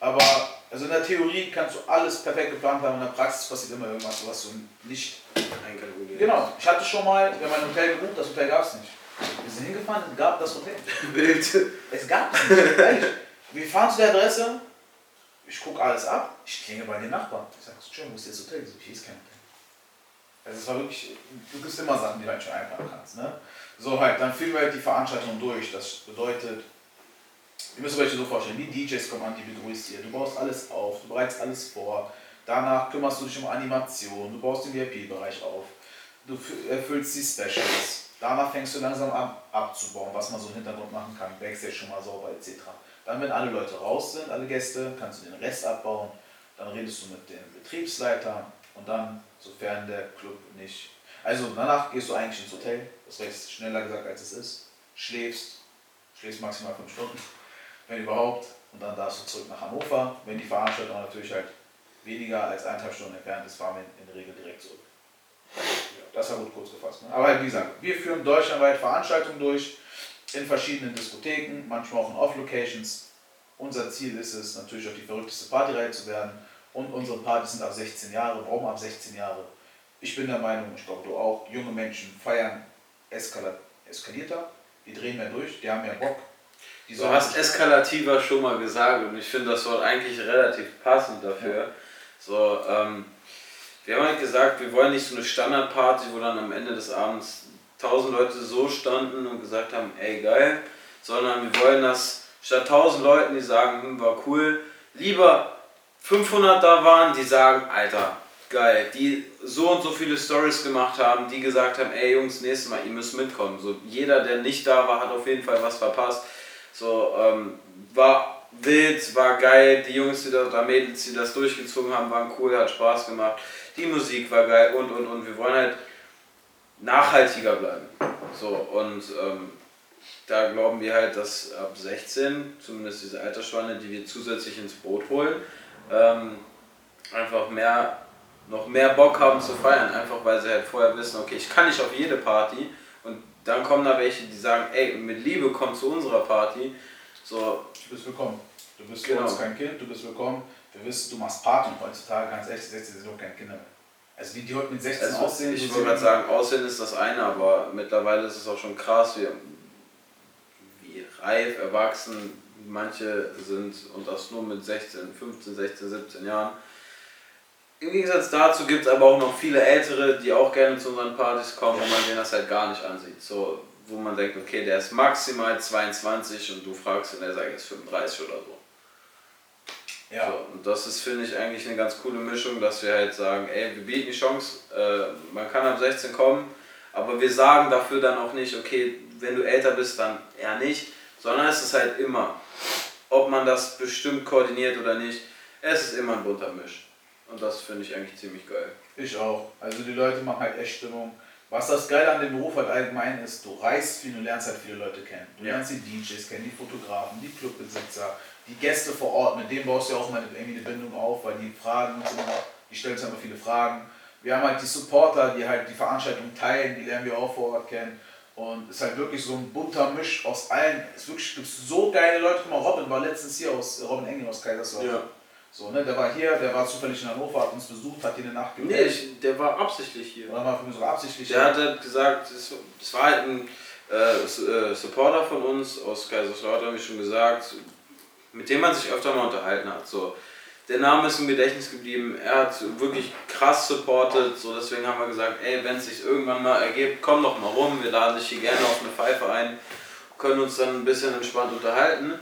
Aber also in der Theorie kannst du alles perfekt geplant haben, in der Praxis passiert immer irgendwas, was du nicht Einkalkuliert. Genau, ich hatte schon mal, wir haben ein Hotel gebucht, das Hotel gab es nicht. Wir sind hingefahren, es gab das Hotel. Bild. Es gab es nicht, ehrlich. Wir fahren zu der Adresse, ich gucke alles ab, ich klinge bei den Nachbarn. Ich sage, Entschuldigung, wo ist das Hotel? Ich so, hier ist kein Hotel. Also es war wirklich, du gibst immer Sachen, die du halt schon einplanen kannst. Ne? So halt, dann führen wir halt die Veranstaltung durch. Das bedeutet, ihr müsst euch so vorstellen, die DJs kommen an, die begrüßt ihr. Du baust alles auf, du bereitest alles vor. Danach kümmerst du dich um Animation, du baust den VIP-Bereich auf, du fü- erfüllst die Specials. Danach fängst du langsam an abzubauen, was man so im Hintergrund machen kann, Backstage schon mal sauber etc. Dann, wenn alle Leute raus sind, alle Gäste, kannst du den Rest abbauen. Dann redest du mit dem Betriebsleiter und dann, sofern der Club nicht. Also danach gehst du eigentlich ins Hotel, das ist schneller gesagt als es ist, schläfst, schläfst maximal fünf Stunden, wenn überhaupt, und dann darfst du zurück nach Hannover. Wenn die Veranstaltung natürlich halt weniger als eineinhalb Stunden entfernt ist, fahren wir in der Regel direkt zurück. Ja, das war gut kurz gefasst. Ne? Aber wie gesagt, wir führen deutschlandweit Veranstaltungen durch in verschiedenen Diskotheken, manchmal auch in Off-Locations. Unser Ziel ist es, natürlich auch die verrückteste Partyreihe zu werden. Und unsere Partys sind ab 16 Jahre. Warum ab 16 Jahre? Ich bin der Meinung, ich glaube du auch, junge Menschen feiern eskala eskalierter, die drehen mehr durch, die haben mehr Bock. Du hast eskalativer schon mal gesagt und ich finde das Wort eigentlich relativ passend dafür. So, ähm, wir haben halt gesagt, wir wollen nicht so eine Standardparty, wo dann am Ende des Abends tausend Leute so standen und gesagt haben, ey geil, sondern wir wollen, dass statt tausend Leuten, die sagen, hm, war cool, lieber 500 da waren, die sagen, Alter, geil, die so und so viele Stories gemacht haben, die gesagt haben, ey Jungs, nächstes Mal, ihr müsst mitkommen. So, jeder, der nicht da war, hat auf jeden Fall was verpasst. So, ähm, war wild, war geil, die Jungs, die da, Mädels, die das durchgezogen haben, waren cool, hat Spaß gemacht, die Musik war geil und und und. Wir wollen halt nachhaltiger bleiben. So, und ähm, da glauben wir halt, dass ab 16, zumindest diese Altersspanne, die wir zusätzlich ins Boot holen, ähm, einfach mehr, noch mehr Bock haben zu feiern, einfach weil sie halt vorher wissen, okay, ich kann nicht auf jede Party und dann kommen da welche, die sagen, ey, mit Liebe komm zu unserer Party. So, Du bist willkommen. Du bist Genau. für uns kein Kind, du bist willkommen. Wir wissen, du machst Party und heutzutage ganz ehrlich, 16 sind doch keine Kinder mehr. Also wie die heute mit 16 also aussehen, ich wollte gerade sagen, Aussehen ist das eine, aber mittlerweile ist es auch schon krass, wie, wie reif, erwachsen manche sind und das nur mit 16, 15, 16, 17 Jahren. Im Gegensatz dazu gibt es aber auch noch viele Ältere, die auch gerne zu unseren Partys kommen, wo man denen das halt gar nicht ansieht. So, wo man denkt, okay, der ist maximal 22 und du fragst und der sagt, er ist 35 oder so. Ja. So, und das ist, finde ich, eigentlich eine ganz coole Mischung, dass wir halt sagen, ey, wir bieten die Chance, äh, man kann ab 16 kommen, aber wir sagen dafür dann auch nicht, okay, wenn du älter bist, dann eher nicht, sondern es ist halt immer, ob man das bestimmt koordiniert oder nicht, es ist immer ein bunter Misch. Und das finde ich eigentlich ziemlich geil. Ich auch. Also die Leute machen halt echt Stimmung. Was das Geile an dem Beruf halt allgemein ist, du reist viel, du lernst halt viele Leute kennen. Du Ja. lernst die DJs kennen, die Fotografen, die Clubbesitzer, die Gäste vor Ort, mit denen baust du ja auch mal irgendwie eine Bindung auf, weil die fragen uns immer, die stellen uns immer viele Fragen. Wir haben halt die Supporter, die halt die Veranstaltung teilen, die lernen wir auch vor Ort kennen. Und es ist halt wirklich so ein bunter Misch aus allen. Es wirklich, gibt so geile Leute. Guck mal, Robin war letztens hier aus, Robin Engel aus Kaiserslautern. So, ne, der war hier, der war zufällig in Hannover, hat uns besucht, hat hier eine Nacht Nee, ich, der war absichtlich hier. Oder mich sogar absichtlich. Der hat halt gesagt, es es war halt ein äh, äh, Supporter von uns aus Kaiserslautern, wie schon gesagt, mit dem man sich öfter mal unterhalten hat. So. Der Name ist im Gedächtnis geblieben, er hat wirklich krass supportet, so deswegen haben wir gesagt, ey, wenn es sich irgendwann mal ergibt, komm doch mal rum, wir laden dich hier gerne auf eine Pfeife ein, können uns dann ein bisschen entspannt unterhalten.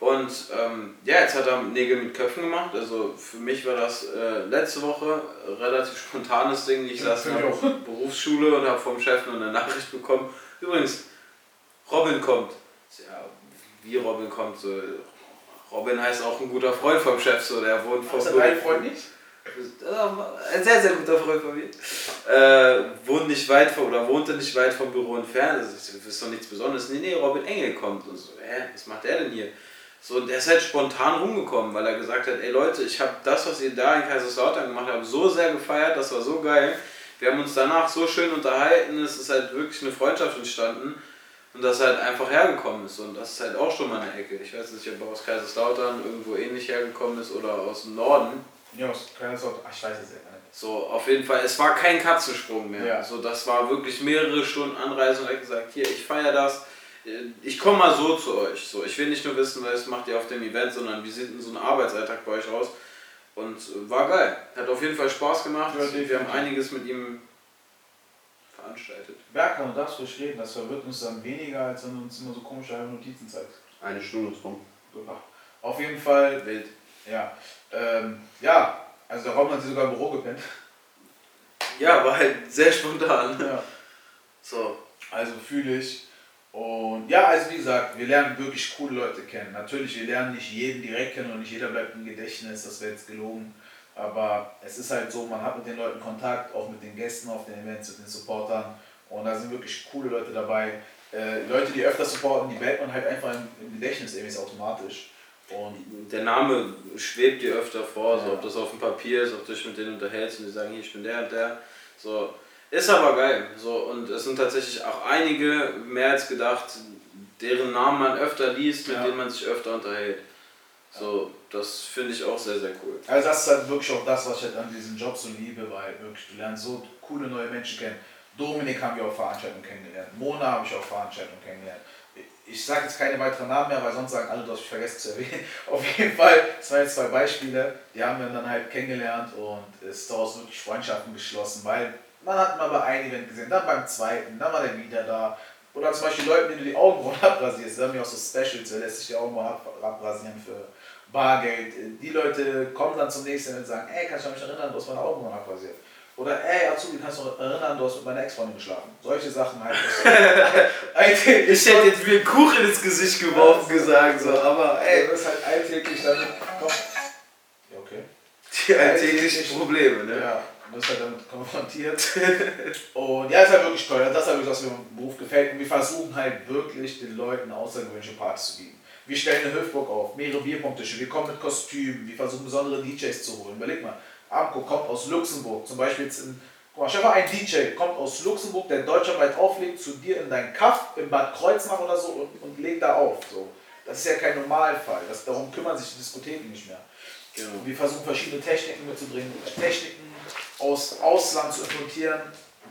Und ähm, ja, jetzt hat er Nägel mit Köpfen gemacht. Also für mich war das äh, letzte Woche ein relativ spontanes Ding. Ich saß in der. Berufsschule und habe vom Chef nur eine Nachricht bekommen. Übrigens, Robin kommt. Ja, wie Robin kommt. So, Robin heißt auch ein guter Freund vom Chef. So, der wohnt vom Ist dein Freund nicht? ein sehr, sehr guter Freund von mir. Äh, wohnt nicht weit von, oder wohnte nicht weit vom Büro entfernt. Also, das ist doch nichts Besonderes. Nee, nee, Robin Engel kommt. Und so, hä, was macht der denn hier? So, und der ist halt spontan rumgekommen, weil er gesagt hat, ey Leute, ich habe das, was ihr da in Kaiserslautern gemacht habt, so sehr gefeiert, das war so geil. Wir haben uns danach so schön unterhalten, es ist halt wirklich eine Freundschaft entstanden. Und dass er halt einfach hergekommen ist. Und das ist halt auch schon mal eine Ecke. Ich weiß nicht, ob er aus Kaiserslautern irgendwo ähnlich hergekommen ist oder aus dem Norden. Ja, aus Kaiserslautern, ach, ich weiß es ja nicht. So, auf jeden Fall, es war kein Katzensprung mehr. Ja. So, das war wirklich mehrere Stunden Anreise und er hat gesagt, hier, ich feiere das. Ich komme mal so zu euch. So, ich will nicht nur wissen, was macht ihr auf dem Event, sondern wie sieht denn so ein Arbeitsalltag bei euch aus? Und äh, war geil. Hat auf jeden Fall Spaß gemacht. Ja, Wir haben einiges mit ihm veranstaltet. Berkan, du darfst ruhig reden, das verwirrt uns dann weniger, als wenn du uns immer so komische Notizen zeigst. Eine Stunde ist rum. Super. Auf jeden Fall, Wild. ja. Ähm, ja, also der Raum hat sie sogar im Büro gepennt. Ja, war halt sehr spontan. Ja. So. Also fühle ich. Und ja, also wie gesagt, wir lernen wirklich coole Leute kennen. Natürlich, wir lernen nicht jeden direkt kennen und nicht jeder bleibt im Gedächtnis, das wäre jetzt gelogen. Aber es ist halt so, man hat mit den Leuten Kontakt, auch mit den Gästen auf den Events, mit den Supportern. Und da sind wirklich coole Leute dabei. Äh, Leute, die öfter supporten, die behält man halt einfach im, im Gedächtnis irgendwie automatisch. Und Der Name schwebt dir öfter vor, so Ja. ob das auf dem Papier ist, ob du dich mit denen unterhältst und die sagen, hier, ich bin der und der. So. Ist aber geil. So, und es sind tatsächlich auch einige, mehr als gedacht, deren Namen man öfter liest, mit Ja. denen man sich öfter unterhält. So, das finde ich auch sehr, sehr cool. Also das ist halt wirklich auch das, was ich halt an diesem Job so liebe, weil wirklich du lernst so coole neue Menschen kennen. Dominik haben wir auf Veranstaltungen kennengelernt, Mona habe ich auf Veranstaltungen kennengelernt. Ich sage jetzt keine weiteren Namen mehr, weil sonst sagen alle, du hast mich vergessen zu erwähnen. Auf jeden Fall, das waren jetzt zwei Beispiele, die haben wir dann halt kennengelernt und es ist daraus wirklich Freundschaften geschlossen, weil man hat mal bei einem Event gesehen, dann beim zweiten, dann war der wieder da. Oder zum Beispiel Leuten, denen du die Augenbrauen abrasierst, da haben wir auch so Specials, da lässt sich die Augenbrauen ab- abrasieren für Bargeld. Die Leute kommen dann zum nächsten und sagen, ey, kannst du mich erinnern, du hast meine Augenbrauen abrasiert. Oder ey, Azubi, kannst du erinnern, du hast mit meiner Ex-Freundin geschlafen. Solche Sachen halt. alltäglich. Ich hätte jetzt mir einen Kuchen ins Gesicht geworfen gesagt, so, aber ey, ey, das ist halt alltäglich damit. Komm. Ja, okay. die alltäglichen Probleme, ne? Ja, bist halt damit konfrontiert. und ja, ist halt wirklich toll. Das ist halt wirklich, was mir im Beruf gefällt. Und wir versuchen halt wirklich den Leuten außergewöhnliche Parts zu bieten. Wir stellen eine Hüftburg auf, mehrere Bierpunktische, wir kommen mit Kostümen, wir versuchen besondere DJs zu holen. Überleg mal, Amco kommt aus Luxemburg, zum Beispiel jetzt in, guck mal, stell mal, ein DJ kommt aus Luxemburg, der deutschlandweit auflegt, zu dir in dein Kaff, im Bad Kreuznach oder so und, und legt da auf. So. Das ist ja kein Normalfall, das, darum kümmern sich die Diskotheken nicht mehr. Genau. Wir versuchen verschiedene Techniken mitzubringen, Techniken aus Ausland zu importieren,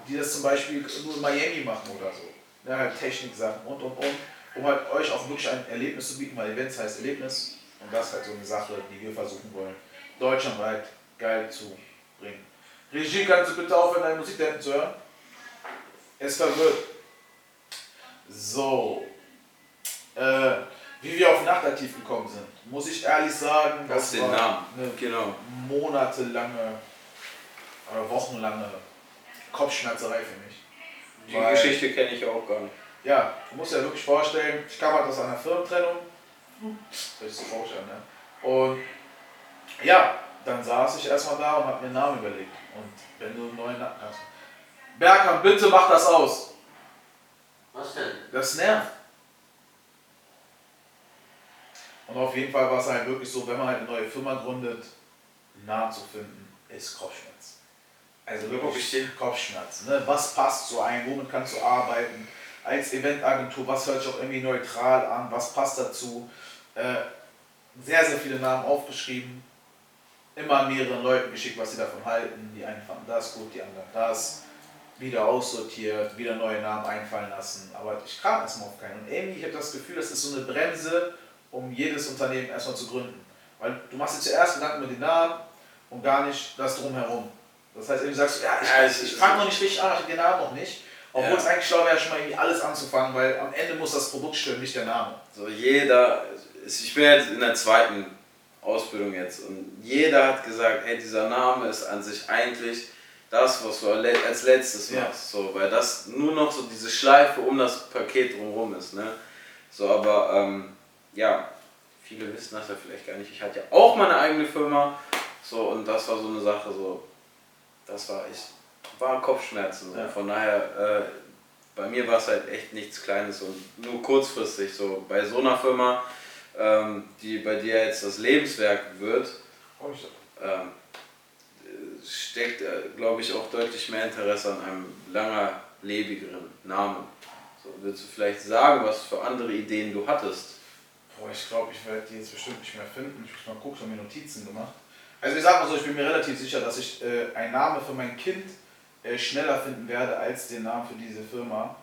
die das zum Beispiel nur in Miami machen oder so. Ja, halt Techniksachen und und und, um halt euch auch wirklich ein Erlebnis zu bieten, weil Events heißt Erlebnis und das ist halt so eine Sache, die wir versuchen wollen, deutschlandweit geil zu bringen. Regie, kannst du bitte aufhören, deine Musik hinten zu hören? Es verwirrt. So. Äh, wie wir auf Nachtaktiv gekommen sind, muss ich ehrlich sagen, Das den war Namen. eine Genau. monatelange oder wochenlange Kopfschmerzerei für mich. Die Weil- Geschichte kenne ich auch gar nicht. Ja, du musst dir ja wirklich vorstellen, ich kam halt aus einer Firmentrennung. Das hört sich so vorstellen, ne? Und ja, dann saß ich erstmal da und habe mir einen Namen überlegt. Und wenn du einen neuen Namen hast. Bergham, bitte mach das aus. Was denn? Das nervt. Und auf jeden Fall war es halt wirklich so, wenn man halt eine neue Firma gründet, einen Namen zu finden, ist Kopfschmerz. Also wirklich dir. Kopfschmerz. Ne? Was passt so ein? Womit kannst du arbeiten? Als Eventagentur, was hört sich auch irgendwie neutral an? Was passt dazu? Äh, sehr, sehr viele Namen aufgeschrieben. Immer mehreren Leuten geschickt, was sie davon halten. Die einen fanden das gut, die anderen das wieder aussortiert, wieder neue Namen einfallen lassen. Aber ich kam erstmal auf keinen. Und irgendwie, ich habe das Gefühl, das ist so eine Bremse, um jedes Unternehmen erstmal zu gründen. Weil du machst dir zuerst Gedanken mit den Namen und gar nicht das drumherum. Das heißt, irgendwie sagst du, ja, ich, ich ist- fange noch nicht richtig an, ich den Namen noch nicht. Obwohl es eigentlich schlau wäre, schon mal irgendwie alles anzufangen, weil am Ende muss das Produkt stimmen, nicht der Name. So jeder, ich bin jetzt in der zweiten Ausbildung jetzt und jeder hat gesagt, hey, dieser Name ist an sich eigentlich das, was du als letztes Ja. machst. So, weil das nur noch so diese Schleife um das Paket drumherum ist. Ne? So, aber ähm, ja, viele wissen das ja vielleicht gar nicht. Ich hatte ja auch meine eigene Firma. So, und das war so eine Sache, so, das war ich, war Kopfschmerzen. Ja. Von daher, äh, bei mir war es halt echt nichts Kleines und nur kurzfristig. So, bei so einer Firma, ähm, die bei dir jetzt das Lebenswerk wird, ähm, äh, steckt, äh, glaube ich, auch deutlich mehr Interesse an einem langer, lebigeren Namen. So, willst du vielleicht sagen, was für andere Ideen du hattest? Boah, ich glaube, ich werde die jetzt bestimmt nicht mehr finden. Ich muss mal gucken, ich habe mir Notizen gemacht. Also ich sag mal so, ich bin mir relativ sicher, dass ich äh, einen Namen für mein Kind äh, schneller finden werde als den Namen für diese Firma.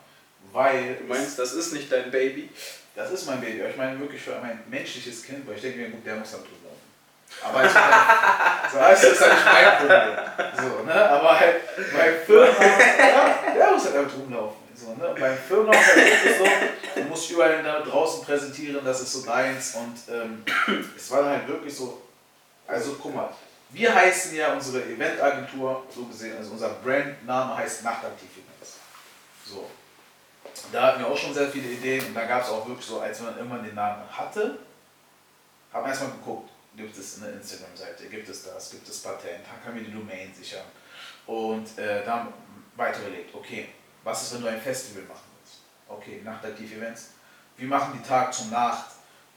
Weil Du meinst, das ist nicht dein Baby? das ist mein Baby. aber Ich meine wirklich für mein menschliches Kind, weil ich denke mir, gut, der muss da drüber laufen. Aber ich, so heißt das ist halt nicht mein Problem. So, ne? Aber halt beim Firmenhaus, ja, der muss halt damit rumlaufen. So, ne? Beim Firmenhaus ist halt wirklich so, du musst überall da draußen präsentieren, das ist so deins. Und ähm, es war dann halt wirklich so, also guck mal, wir heißen ja unsere Eventagentur, so gesehen, also unser Brandname heißt Nachtaktiv Events. So. Da hatten wir auch schon sehr viele Ideen und da gab es auch wirklich so, als man irgendwann den Namen hatte, haben wir erstmal geguckt, gibt es eine Instagram-Seite, gibt es das, gibt es Patent, kann mir die Domain sichern. Und äh, dann weiter überlegt, okay, was ist, wenn du ein Festival machen willst? Okay, Nachtaktiv-Events. Wie machen die Tag zum Nacht?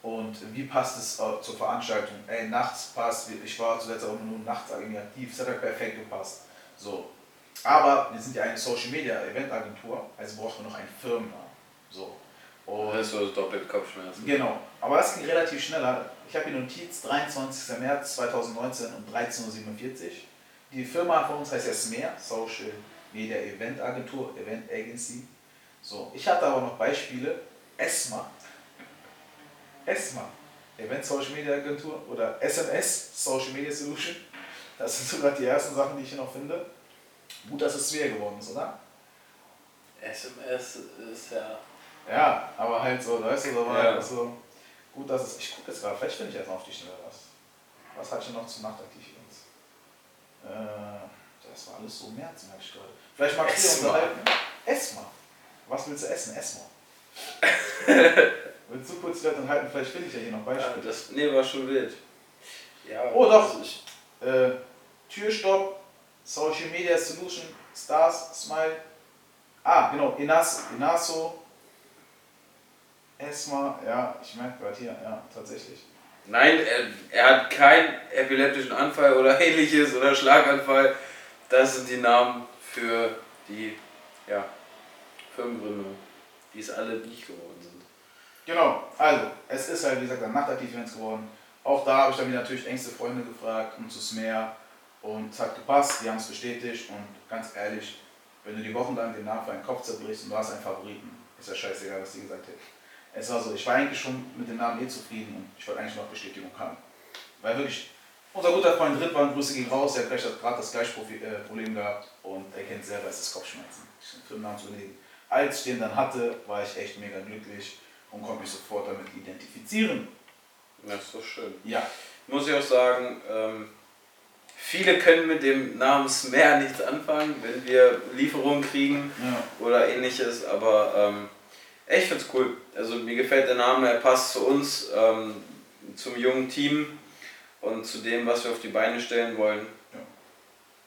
Und wie passt es äh, zur Veranstaltung? Ey, nachts passt, ich war zuletzt auch nur nachts irgendwie aktiv, es hat halt perfekt gepasst. So. Aber wir sind ja eine Social Media Eventagentur, also brauchen wir noch einen Firmennamen. So. Und Das ist so doppelt Kopfschmerzen. Genau, aber das ging relativ schneller. Ich habe die Notiz 23. März 2019 um 13.47 Uhr. Die Firma von uns heißt ja SMER, Social Media Event Agentur, Event Agency. So, ich hatte aber noch Beispiele. ESMA, ESMA, Event Social Media Agentur oder SMS, Social Media Solution. Das sind sogar die ersten Sachen, die ich hier noch finde. Gut, dass es schwer geworden ist, oder? SMS ist ja. Ja, aber halt so, weißt du, so, war Ja. so gut, dass es. Ich gucke jetzt gerade, vielleicht finde ich jetzt noch auf die Schnelle was. Was hatte ich noch zu Nachtaktiv uns? Äh, das war alles so März, merke ich gerade. Vielleicht magst du Esma. unterhalten. Esma. Was willst du essen? Esma. willst du kurz die Leute unterhalten? Vielleicht finde ich ja hier noch ja Beispiele. das, nee, war schon wild. Ja, Oh, doch. ist- Äh, Türstopp, Social Media Solution, Stars, Smile. Ah, genau, Inas, Inaso, Esma, ja, ich merke gerade hier, ja, tatsächlich. Nein, er, er hat keinen epileptischen Anfall oder ähnliches oder Schlaganfall. Das sind die Namen für die ja, Firmengründung, die es alle nicht geworden sind. Genau, also, es ist halt, wie gesagt, ein Nachtaktiv-Events geworden. Auch da habe ich dann wieder natürlich engste Freunde gefragt und zu Smer und es hat gepasst, die haben es bestätigt und ganz ehrlich, wenn du die Wochen lang den Namen für einen Kopf zerbrichst und du hast einen Favoriten, ist ja scheißegal, was die gesagt hätten. Es war so, ich war eigentlich schon mit dem Namen eh zufrieden und ich wollte eigentlich noch Bestätigung haben. Weil wirklich, unser guter Freund Rittmann, Grüße ging raus, der hat gleich gerade das gleiche äh, Problem gehabt und er kennt selber, es ist Kopfschmerzen, sich einen Firmennamen zu überlegen. Als ich den dann hatte, war ich echt mega glücklich und konnte mich sofort damit identifizieren. Das ist doch schön. Ja, Muss ich auch sagen, ähm, viele können mit dem Namen Smer nichts anfangen, wenn wir Lieferungen kriegen ja, oder ähnliches, aber ähm, ich find's cool. Also mir gefällt der Name, er passt zu uns, ähm, zum jungen Team und zu dem, was wir auf die Beine stellen wollen.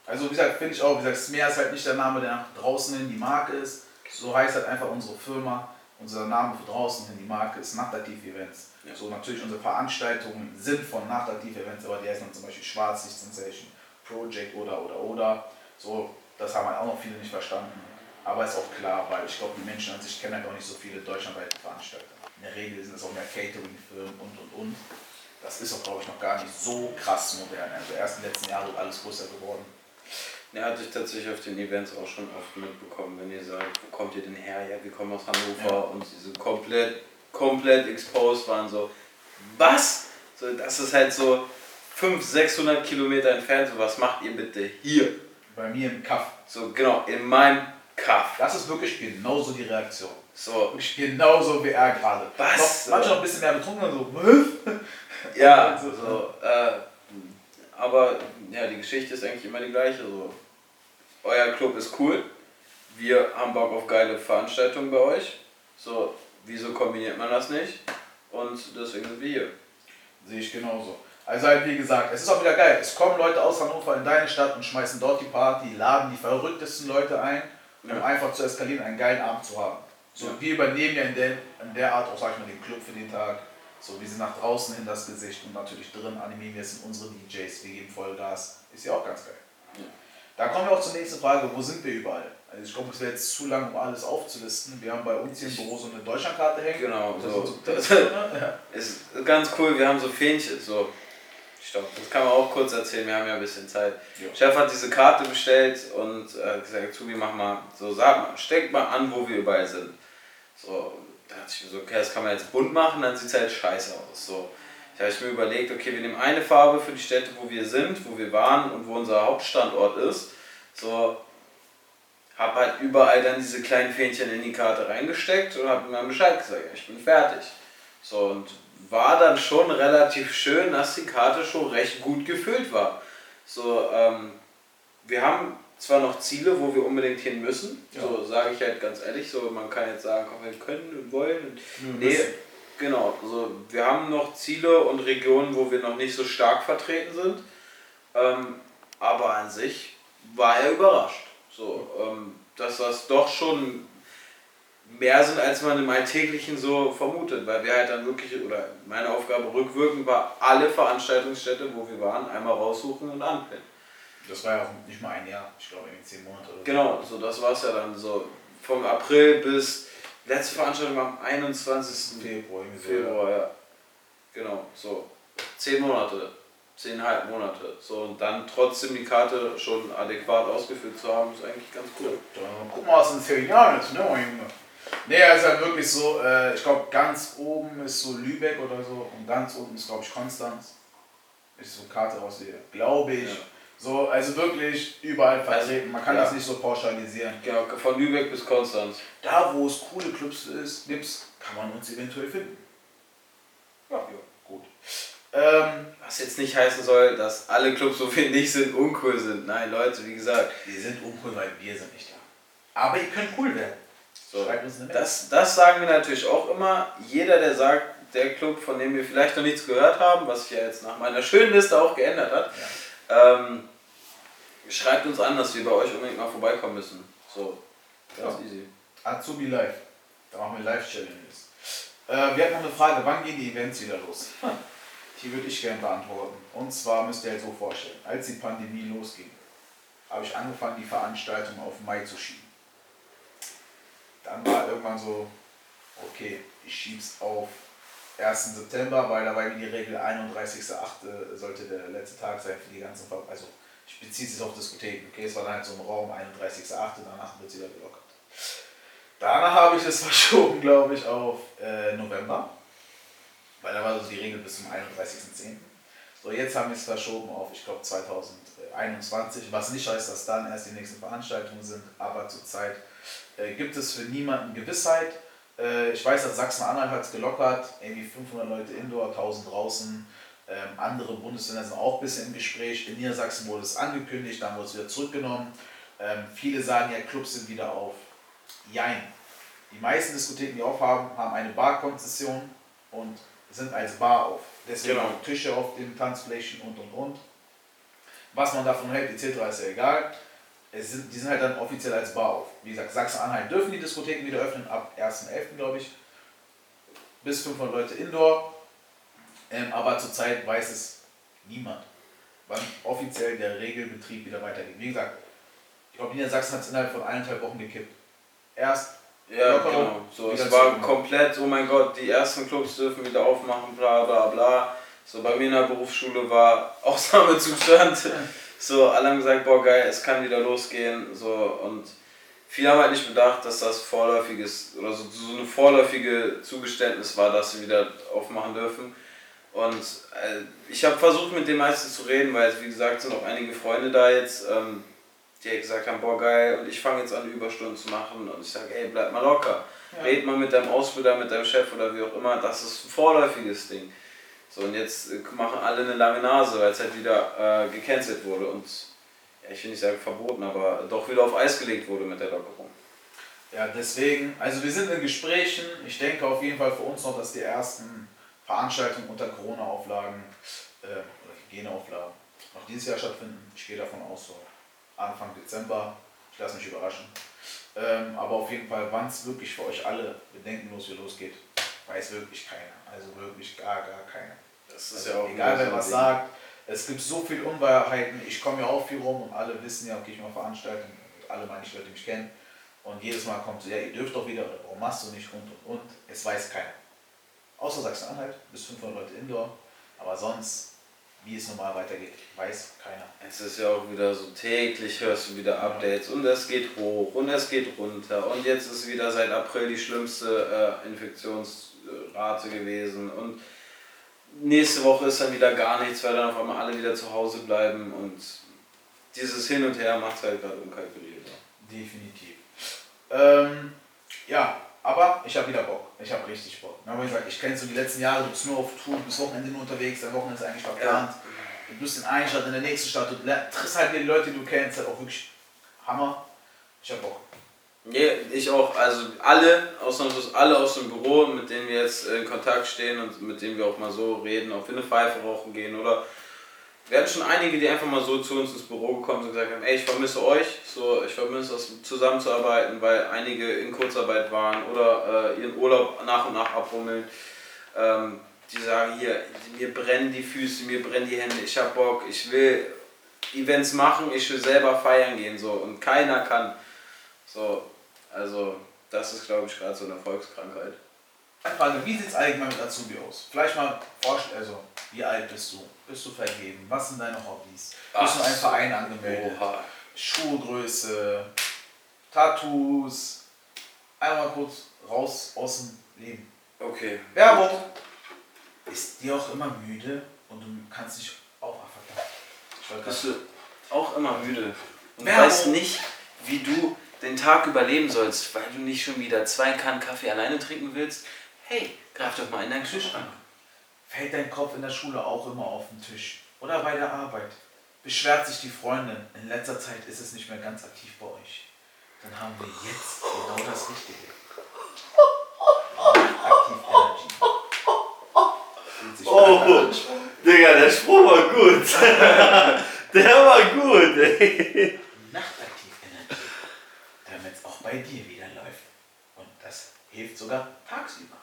Also wie gesagt, finde ich auch, wie gesagt, Smear ist halt nicht der Name, der nach draußen hin die Marke ist. So heißt halt einfach unsere Firma, unser Name für draußen hin die Marke ist Nachtaktiv Events. Ja. So natürlich unsere Veranstaltungen sind von Nachtaktiv Events, aber die heißen dann zum Beispiel Schwarzlicht Sensation, Project oder oder oder. So, das haben halt auch noch viele nicht verstanden. Aber ist auch klar, weil ich glaube, die Menschen an sich kennen halt auch nicht so viele deutschlandweite Veranstalter. In der Regel sind es auch mehr Catering-Firmen und und und. Das ist auch, glaube ich, noch gar nicht so krass modern. Also erst in den letzten Jahren ist alles größer geworden. Er hat sich tatsächlich auf den Events auch schon oft mitbekommen, wenn ihr sagt, wo kommt ihr denn her? Ja, wir kommen aus Hannover Ja. und diese komplett, komplett exposed waren so, was? So, das ist halt so 500, 600 Kilometer entfernt, so was macht ihr bitte hier? Bei mir im Kaff. So genau, in meinem Kaff. Das ist wirklich genauso die Reaktion. So, Wirklich genauso wie er gerade. Was? Noch, manche noch ein bisschen mehr betrunken, so, "Was?" ja, So, so, äh, aber ja, die Geschichte ist eigentlich immer die gleiche. So. Euer Club ist cool, wir haben Bock auf geile Veranstaltungen bei euch. So, wieso kombiniert man das nicht? Und deswegen sind wir hier. Sehe ich genauso. Also halt wie gesagt, es ist auch wieder geil. Es kommen Leute aus Hannover in deine Stadt und schmeißen dort die Party, laden die verrücktesten Leute ein, um Ja. einfach zu eskalieren, einen geilen Abend zu haben. So, Ja. wir übernehmen ja in der, in der Art auch, sag ich mal, den Club für den Tag. So, wir sind nach draußen hin das Gesicht und natürlich drin animieren wir sind unsere DJs, wir geben Vollgas. Ist ja auch ganz geil. Ja. Da kommen wir auch zur nächsten Frage, wo sind wir überall? Also ich glaube, es wäre jetzt zu lang, um alles aufzulisten. Wir haben bei uns hier im Büro so eine Deutschlandkarte hängen. Genau, so. Das ja. ist ganz cool, wir haben so Fähnchen, so. Stopp, das kann man auch kurz erzählen, wir haben ja ein bisschen Zeit. Ja. Chef hat diese Karte bestellt und äh, gesagt, Zubi, mach mal, so sag mal, steck mal an, wo wir überall sind. So, da dachte ich mir so, okay, das kann man jetzt bunt machen, dann sieht es halt scheiße aus. So, da habe ich mir überlegt, okay, wir nehmen eine Farbe für die Städte, wo wir sind, wo wir waren und wo unser Hauptstandort ist. So, hab halt überall dann diese kleinen Fähnchen in die Karte reingesteckt und hab mir dann Bescheid gesagt, ja, ich bin fertig. So, und war dann schon relativ schön, dass die Karte schon recht gut gefüllt war. So, ähm, wir haben zwar noch Ziele, wo wir unbedingt hin müssen, Ja. so sage ich halt ganz ehrlich, so man kann jetzt sagen, komm, wir können und wollen. Und Nee. Genau. Also wir haben noch Ziele und Regionen, wo wir noch nicht so stark vertreten sind. Ähm, aber an sich war er überrascht. So, ähm, dass das doch schon mehr sind, als man im Alltäglichen so vermutet. Weil wir halt dann wirklich, oder meine Aufgabe rückwirkend war, alle Veranstaltungsstätte, wo wir waren, einmal raussuchen und anpinnen. Das war ja auch nicht mal ein Jahr, ich glaube irgendwie zehn Monate oder so. Genau, so das war es ja dann so. Vom April bis letzte Veranstaltung war am 21. Februar. Februar, ja. Genau, so. Zehn Monate, zehneinhalb Monate. So, und dann trotzdem die Karte schon adäquat ausgefüllt zu haben, ist eigentlich ganz cool. Dann guck mal, was in zehn Jahren ist, ne, Junge? Nee, ist halt wirklich so, äh, ich glaube, ganz oben ist so Lübeck oder so und ganz unten ist, glaube ich, Konstanz. Ich so Karte aussehe, glaube ich. Ja. So, also wirklich überall vertreten. Man kann ja. das nicht so pauschalisieren. Genau, von Lübeck bis Konstanz. Da, wo es coole Clubs ist, gibt's, kann man uns eventuell finden. Ja, ja gut. Ähm, Was jetzt nicht heißen soll, dass alle Clubs, so finde ich, sind, uncool sind. Nein, Leute, wie gesagt. wir sind uncool, weil wir sind nicht da. Aber ihr könnt cool werden. So, Schreibt uns eine Mail. das, das sagen wir natürlich auch immer. Jeder, der sagt, der Club, von dem wir vielleicht noch nichts gehört haben, was sich ja jetzt nach meiner schönen Liste auch geändert hat, ähm, schreibt uns an, dass wir bei euch unbedingt mal vorbeikommen müssen. So, ganz Ja. easy. Azubi Live. Da machen wir Live-Challenges. Äh, wir hatten noch eine Frage, wann gehen die Events wieder los? Die würde ich gerne beantworten. Und zwar müsst ihr euch so vorstellen, als die Pandemie losging, habe ich angefangen, die Veranstaltung auf Mai zu schieben. Dann war irgendwann so, okay, ich schieb's auf 1. September, weil da war die Regel 31.8. sollte der letzte Tag sein für die ganzen, Ver also ich beziehe es auf Diskotheken, okay, es war dann halt so ein Raum 31.8., danach wird es wieder gelockert. Danach habe ich es verschoben, glaube ich, auf äh, November, weil da war so die Regel bis zum 31.10. So, jetzt haben wir es verschoben auf, ich glaube, 2021, was nicht heißt, dass dann erst die nächsten Veranstaltungen sind, aber zurzeit äh, gibt es für niemanden Gewissheit. Äh, ich weiß, dass Sachsen-Anhalt hat es gelockert, irgendwie 500 Leute indoor, 1000 draußen. Ähm, andere Bundesländer sind auch ein bisschen im Gespräch. In Niedersachsen wurde es angekündigt, dann wurde es wieder zurückgenommen. Ähm, viele sagen ja, Clubs sind wieder auf. Jein. Die meisten Diskotheken, die aufhaben, haben eine Barkonzession und sind als Bar auf. Deswegen Genau. auch Tische auf den Tanzflächen und und und. Was man davon hält, etc. ist ja egal. Sind, die sind halt dann offiziell als Bar auf. Wie gesagt, Sachsen-Anhalt dürfen die Diskotheken wieder öffnen, ab 1.11. glaube ich. Bis 500 Leute Indoor. Ähm, aber zurzeit weiß es niemand, wann offiziell der Regelbetrieb wieder weitergeht. Wie gesagt, ich glaube, Niedersachsen hat es innerhalb von eineinhalb Wochen gekippt. Erst Ja, genau. So, es war komplett, oh mein Gott, die ersten Clubs dürfen wieder aufmachen, bla bla bla. So bei mir in der Berufsschule war Ausnahmezustand. So, alle haben gesagt, boah geil, es kann wieder losgehen. So, und viele haben halt nicht bedacht, dass das vorläufiges oder so, so eine vorläufige Zugeständnis war, dass sie wieder aufmachen dürfen. Und äh, ich habe versucht mit den meisten zu reden, weil es wie gesagt sind auch einige Freunde da jetzt, ähm, die halt gesagt haben, boah geil, und ich fange jetzt an Überstunden zu machen und ich sage, ey, bleib mal locker. Ja. Red mal mit deinem Ausbilder, mit deinem Chef oder wie auch immer, das ist ein vorläufiges Ding. So, und jetzt äh, machen alle eine lange Nase, weil es halt wieder äh, gecancelt wurde und, ja, ich will nicht sagen verboten, aber doch wieder auf Eis gelegt wurde mit der Lockerung. Ja, deswegen, also wir sind in Gesprächen. Ich denke auf jeden Fall für uns noch, dass die ersten Veranstaltungen unter Corona-Auflagen äh, oder Hygieneauflagen noch dieses Jahr stattfinden. Ich gehe davon aus, so Anfang Dezember. Ich lasse mich überraschen. Ähm, aber auf jeden Fall, wann es wirklich für euch alle bedenkenlos wieder losgeht, weiß wirklich keiner. Also wirklich gar, gar keiner. Das Also egal wer was sagt, es gibt so viele Unwahrheiten. Ich komme ja auch viel rum und alle wissen ja, okay, ich mache Veranstaltungen. Alle meine ich Leute, die mich kennen. Und jedes Mal kommt so, ja, ihr dürft doch wieder, oder warum machst du nicht und und und. Es weiß keiner. Außer Sachsen-Anhalt, bis 500 Leute Indoor. Aber sonst, wie es normal weitergeht, weiß keiner. Es ist ja auch wieder so täglich hörst du wieder Updates und es geht hoch und es geht runter und jetzt ist wieder seit April die schlimmste äh, Infektionsrate gewesen und nächste Woche ist dann wieder gar nichts, weil dann auf einmal alle wieder zu Hause bleiben und dieses Hin und Her macht es halt gerade unkalkulierbar. Definitiv. Ähm, ja, aber ich habe wieder Bock. Ich habe richtig Bock. Wie gesagt, ich kenne so die letzten Jahre, du bist nur auf Tour, du bist Wochenende nur unterwegs, dein Wochenende ist eigentlich verplant. Du bist in einer Stadt, in der nächsten Stadt, du triffst halt die Leute, die du kennst, halt auch wirklich Hammer. Ich habe Bock. Nee, ich auch. Also alle, ausnahmslos alle aus dem Büro, mit denen wir jetzt in Kontakt stehen und mit denen wir auch mal so reden, ob wir eine Pfeife rauchen gehen oder wir hatten schon einige, die einfach mal so zu uns ins Büro gekommen sind und gesagt haben, ey, ich vermisse euch, so ich vermisse es zusammenzuarbeiten, weil einige in Kurzarbeit waren oder äh, ihren Urlaub nach und nach abrummeln. Ähm, die sagen hier, mir brennen die Füße, mir brennen die Hände, ich hab Bock, ich will Events machen, ich will selber feiern gehen so und keiner kann. So, also das ist glaube ich gerade so eine Volkskrankheit. Meine Frage, wie sieht es allgemein mit Azubi aus? Vielleicht mal vorstellen, also wie alt bist du? Bist du vergeben? Was sind deine Hobbys? Bist du in Ach einem so. Verein angemeldet? Oha. Schuhgröße, Tattoos, einmal kurz raus aus dem Leben. Okay. Werbung! Ist dir auch immer müde und du kannst nicht auf ah, verdammt. Ich wollte Bist du auch immer müde und Werbung. weißt nicht, wie du den Tag überleben sollst, weil du nicht schon wieder zwei Kannen Kaffee alleine trinken willst? Hey, greif doch mal in deinen Kühlschrank. Fällt dein Kopf in der Schule auch immer auf den Tisch? Oder bei der Arbeit? Beschwert sich die Freundin, in letzter Zeit ist es nicht mehr ganz aktiv bei euch. Dann haben wir jetzt genau das Richtige. Aktiv Energy. Fühlt sich Oh, an. Digga, der Spruch war gut. der war gut, ey. Nachtaktiv Energy. Damit es auch bei dir wieder läuft. Und das hilft sogar tagsüber.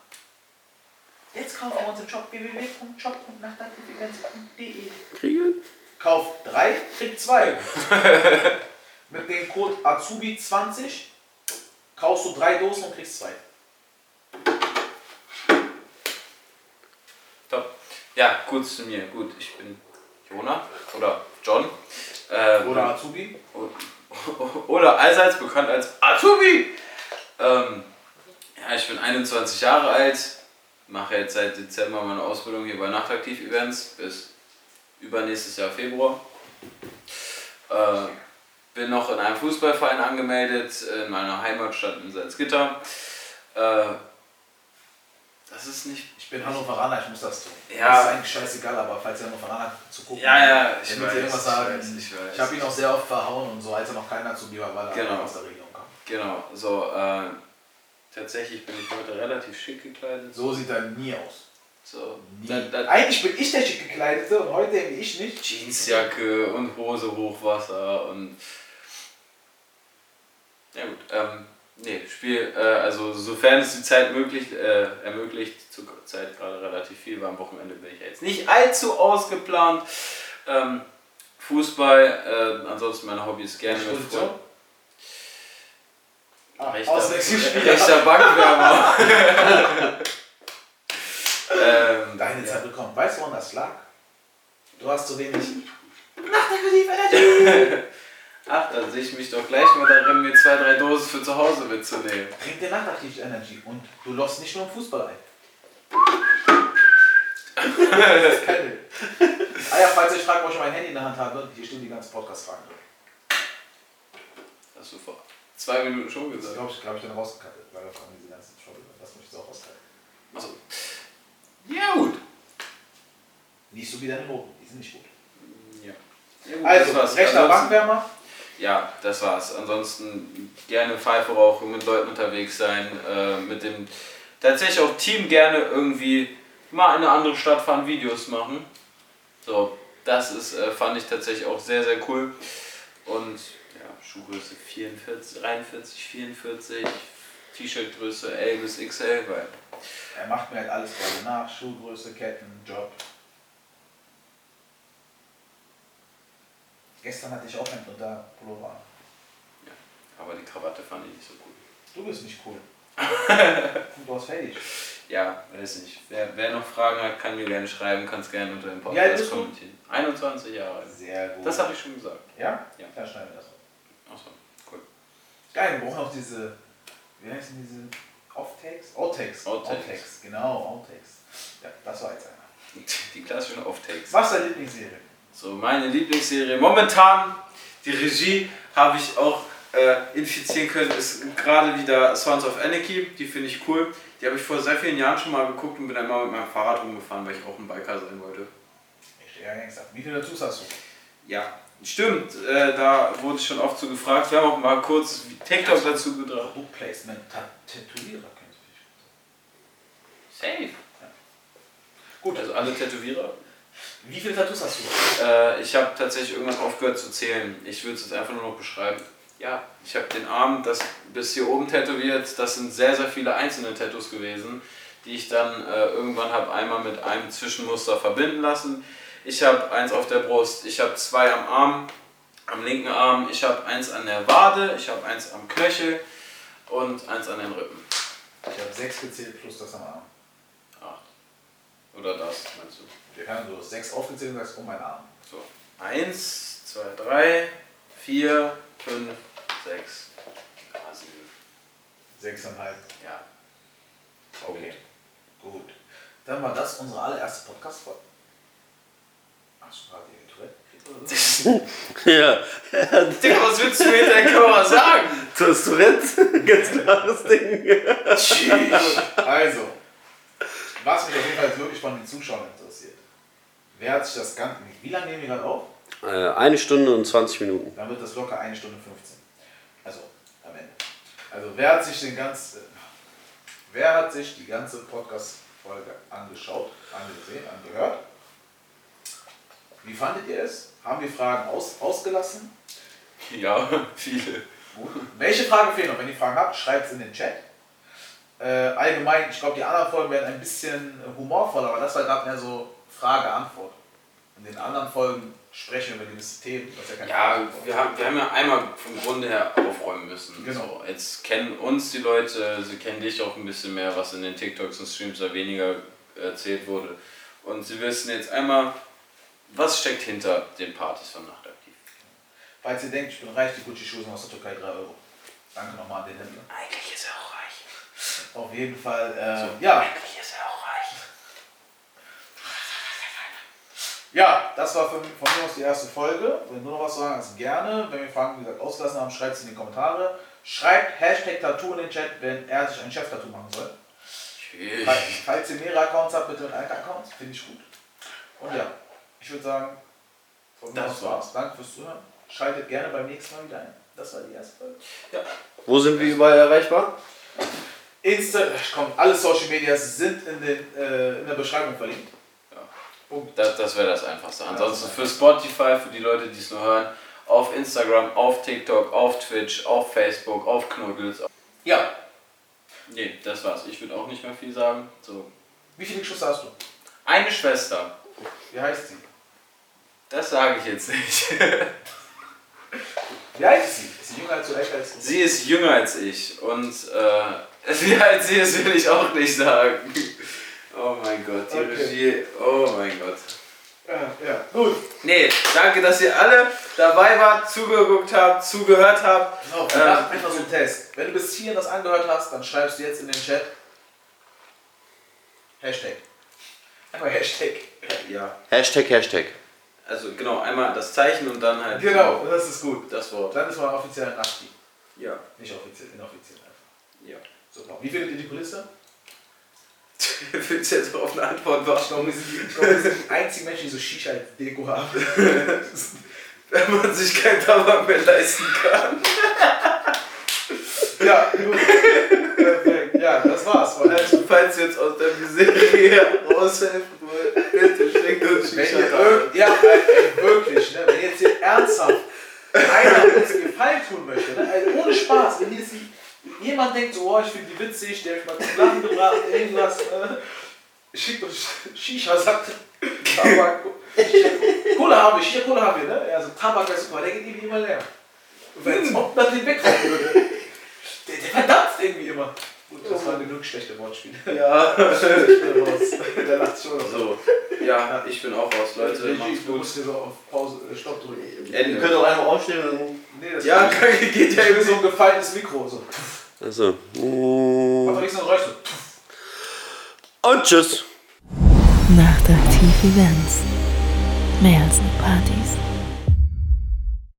Jetzt kaufen wir unseren Shop www.shop.nachtaktivevents.de Kriegen? Kauf 3, krieg 2. Mit dem Code Azubi20 kaufst du drei Dosen und kriegst zwei. Top. Ja, kurz zu mir. Gut, ich bin Jona oder John. Ähm, Oder Azubi? oder allseits bekannt als Azubi. Ähm, ja, ich bin 21 Jahre alt, mache jetzt seit Dezember meine Ausbildung hier bei Nachtaktiv Events bis übernächstes Jahr Februar. Äh, bin noch in einem Fußballverein angemeldet in meiner Heimatstadt in Salzgitter. Äh, das ist nicht. Ich bin Hannoveraner, ich muss das tun. Ja. Das ist eigentlich scheißegal, aber falls ihr Hannoveraner zu gucken Ja, ja, ich ich weiß, irgendwas ich sagen. weiß, ich weiß. Ich habe ihn auch sehr oft verhauen und so, als er noch kein Azubi war, weil er Genau. aus der Region kam. Genau, so. Äh, tatsächlich bin ich heute relativ schick gekleidet. So sieht er nie aus. So, Nie. da, da, Eigentlich bin ich der schick gekleidete und heute irgendwie ich nicht. Jeansjacke und Hose Hochwasser und ja gut, ähm, nee, Spiel, äh, also sofern es die Zeit möglich, äh, ermöglicht, zur Zeit gerade relativ viel, weil am Wochenende bin ich ja jetzt nicht allzu ausgeplant. Ähm, Fußball, äh, ansonsten meine Hobbys gerne mit Position? Freunden. Ah, Rechter, rechter Bankwärmer. ähm, Deine ja. Zeit bekommen. Weißt du, woran das lag? Du hast zu wenig. Ach, dann sehe ich mich doch gleich mal darin, mir zwei, drei Dosen für zu Hause mitzunehmen. Trink dir Nachtaktiv Energy und du lost nicht nur im Fußball ein. das ist keine. Ah ja, falls ihr euch fragt, wo ich mein Handy in der Hand habe, hier stehen die ganzen Podcast-Fragen drin. Hast du vor zwei Minuten schon Das gesagt. glaube ich, glaub ich, dann rausgekattet, weil da kommen diese ganzen Schwurbel. Das möchte ich auch rauscutten. Also, ja, gut. Nicht so wie deine Noten, die sind nicht gut. Ja. ja gut, Also, rechter Ansonsten- Bankwärmer. Ja, das war's. Ansonsten gerne Pfeife rauchen, mit Leuten unterwegs sein, äh, mit dem tatsächlich auch Team gerne irgendwie mal in eine andere Stadt fahren, Videos machen. So, das ist, äh, fand ich tatsächlich auch sehr, sehr cool. Und ja, Schuhgröße 44, 43, 44, T-Shirt-Größe L bis XL, weil Er macht mir halt alles gerade nach. Schuhgröße, Ketten, Job. Gestern hatte ich auch ein unter Pullover. an. Aber die Krawatte fand ich nicht so cool. Du bist nicht cool. du hast fertig. Ja, weiß nicht. Wer, wer noch Fragen hat, kann mir gerne schreiben, kann es gerne unter dem Podcast bist du? kommentieren. 21 Jahre alt. Sehr gut. Das habe ich schon gesagt. ja? Ja. Dann schneiden wir das auf. Achso, cool. Geil, wir brauchen auch diese, wie heißen diese Off-Takes? Outtakes. Outtakes. Genau, Outtakes. Ja, das war jetzt einer. Die klassischen Off-Takes. Was ist deine Lieblingsserie? So, meine Lieblingsserie. Momentan, die Regie habe ich auch äh, infizieren können, ist gerade wieder Sons of Anarchy. Die finde ich cool. Die habe ich vor sehr vielen Jahren schon mal geguckt und bin dann mal mit meinem Fahrrad rumgefahren, weil ich auch ein Biker sein wollte. Ich stehe ja Gangster. Wie viele dazu hast du? Ja, stimmt. Äh, da wurde ich schon oft zu gefragt. Wir haben auch mal kurz TikTok dazu gedraht. Product Placement, Ta- Tätowierer kennst du dich. Safe. Gut, Also alle Tätowierer. Wie viele Tattoos hast du? Äh, ich habe tatsächlich irgendwann aufgehört zu zählen. Ich würde es jetzt einfach nur noch beschreiben. Ja, ich habe den Arm das bis hier oben tätowiert. Das sind sehr, sehr viele einzelne Tattoos gewesen, die ich dann äh, irgendwann habe einmal mit einem Zwischenmuster verbinden lassen. Ich habe eins auf der Brust, ich habe zwei am Arm, am linken Arm, ich habe eins an der Wade, ich habe eins am Knöchel und eins an den Rippen. Ich habe sechs gezählt plus das am Arm. Acht. Oder das, meinst du? Wir können du hast sechs aufgezählt und sagst um meinen Arm. So. Eins, zwei, drei, vier, fünf, sechs. Ah, sieben. Sechseinhalb. Ja. Okay. Gut. Dann war das unsere allererste Podcast-Folge. Hast du gerade die Tourette? Ja, Digga, was willst du mit der Kamera sagen? du hast Tourette. Ganz klares Ding. Also, was mich auf jeden Fall jetzt wirklich von den Zuschauern. Wer hat sich das Ganze. Wie lange nehmen wir gerade auf? Äh, eine Stunde und 20 Minuten. Dann wird das locker eine Stunde 15. Also, am Ende. Also, wer hat sich den ganzen. Wer hat sich die ganze Podcast-Folge angeschaut, angesehen, angehört? Wie fandet ihr es? Haben wir Fragen aus, ausgelassen? Ja, viele. Gut. Welche Fragen fehlen noch? Wenn ihr Fragen habt, schreibt es in den Chat. Äh, allgemein, ich glaube, die anderen Folgen werden ein bisschen humorvoller, aber das war gerade mehr so Frage-Antwort. In den anderen Folgen sprechen wir über gewisse Themen. Ja, Ja, wir haben, wir haben ja einmal vom Grunde her aufräumen müssen. Genau. So, jetzt kennen uns die Leute, sie kennen dich auch ein bisschen mehr, was in den TikToks und Streams da weniger erzählt wurde. Und sie wissen jetzt einmal, was steckt hinter den Partys von Nachtaktiv. Falls ihr denkt, ich bin reich, die Gucci-Schuhe sind aus der Türkei 3 Euro. Danke nochmal an den Händler. Eigentlich ist er auch reich. Auf jeden Fall, äh, ja. Eigentlich ist er auch reich. Ja, das war von, von mir aus die erste Folge. Wenn du noch was sagen hast, gerne. Wenn wir Fragen, wie gesagt, ausgelassen haben, schreibt es in die Kommentare. Schreibt Hashtag Tattoo in den Chat, wenn er sich ein Chef-Tattoo machen soll. Falls, falls ihr mehrere Accounts habt, bitte mit einem Account, finde ich gut. Und ja, ich würde sagen, von mir Das aus war's. Danke fürs Zuhören. Schaltet gerne beim nächsten Mal wieder ein. Das war die erste Folge. Wo sind wir überall erreichbar? Insta, kommt, alle Social Medias sind in, den, äh, in der Beschreibung verlinkt. Punkt. Das, das wäre das Einfachste. Ansonsten für Spotify, für die Leute, die es nur hören, auf Instagram, auf TikTok, auf Twitch, auf Facebook, auf Knuddels. Ja, Nee, das war's. Ich würde auch nicht mehr viel sagen. So. wie viele Geschwister hast du? Eine Schwester. Wie heißt sie? Das sage ich jetzt nicht. Wie alt ist sie? Ist sie jünger als du, älter als du? sie ist jünger als ich und äh, wie alt sie ist, will ich auch nicht sagen. Oh mein Gott, die Okay. Regie. Oh mein Gott. Ja, ja, gut. Nee, danke, dass ihr alle dabei wart, zugeguckt habt, zugehört habt. So, wir Ähm, machen einfach so einen Test. Wenn du bis hierhin das angehört hast, dann schreibst du jetzt in den Chat Hashtag. Einfach Hashtag. Ja. Hashtag, Hashtag. Also genau, einmal das Zeichen und dann halt Genau, das ist gut. das Wort. Dann ist man offiziell ein Nachti. Ja. Nicht offiziell, inoffiziell einfach. Ja. Super. Wie findet ihr die Kulisse? Willst du jetzt auf eine Antwort warten? wir sind die, ich glaube, wir sind die einzigen Menschen, die so Shisha als Deko haben. Wenn man sich kein Tabak mehr leisten kann. ja, gut. Perfekt. Ja, das war's. Also, falls ihr jetzt aus der Miserie raushelfen wollt, bitte schickt uns ihr Shisha ja, ey, wirklich, ne? wenn ihr jetzt hier ernsthaft einer uns Gefallen tun möchte, ne? also ohne Spaß, wenn jetzt jemand denkt, so, oh, ich finde die witzig, der hat mich mal zum Lachen gebracht, irgendwas, äh, schickt uns Shisha, sagt Tabak, Cola haben wir, Shisha Cola haben wir, ne? Also Tabak ist super, der geht irgendwie immer leer. Wenn ob man den weghauen würde. Der, der verdampft irgendwie immer. Gut, das war genug schlechte Wortspiele. Ja. Ich bin raus. Der lacht schon. So. Ja, ich bin auch raus, Leute. Macht's du gut. musst hier so auf Pause, äh, Stopp drücken. Ihr könnt auch einfach aufstehen und. Nee, das Ja, geht ja eben so ein gefallenes Mikro. So. Achso. Mach doch nicht so ein Geräusch. So. Und tschüss. Nachtaktiv Events. Mehr als nur Partys.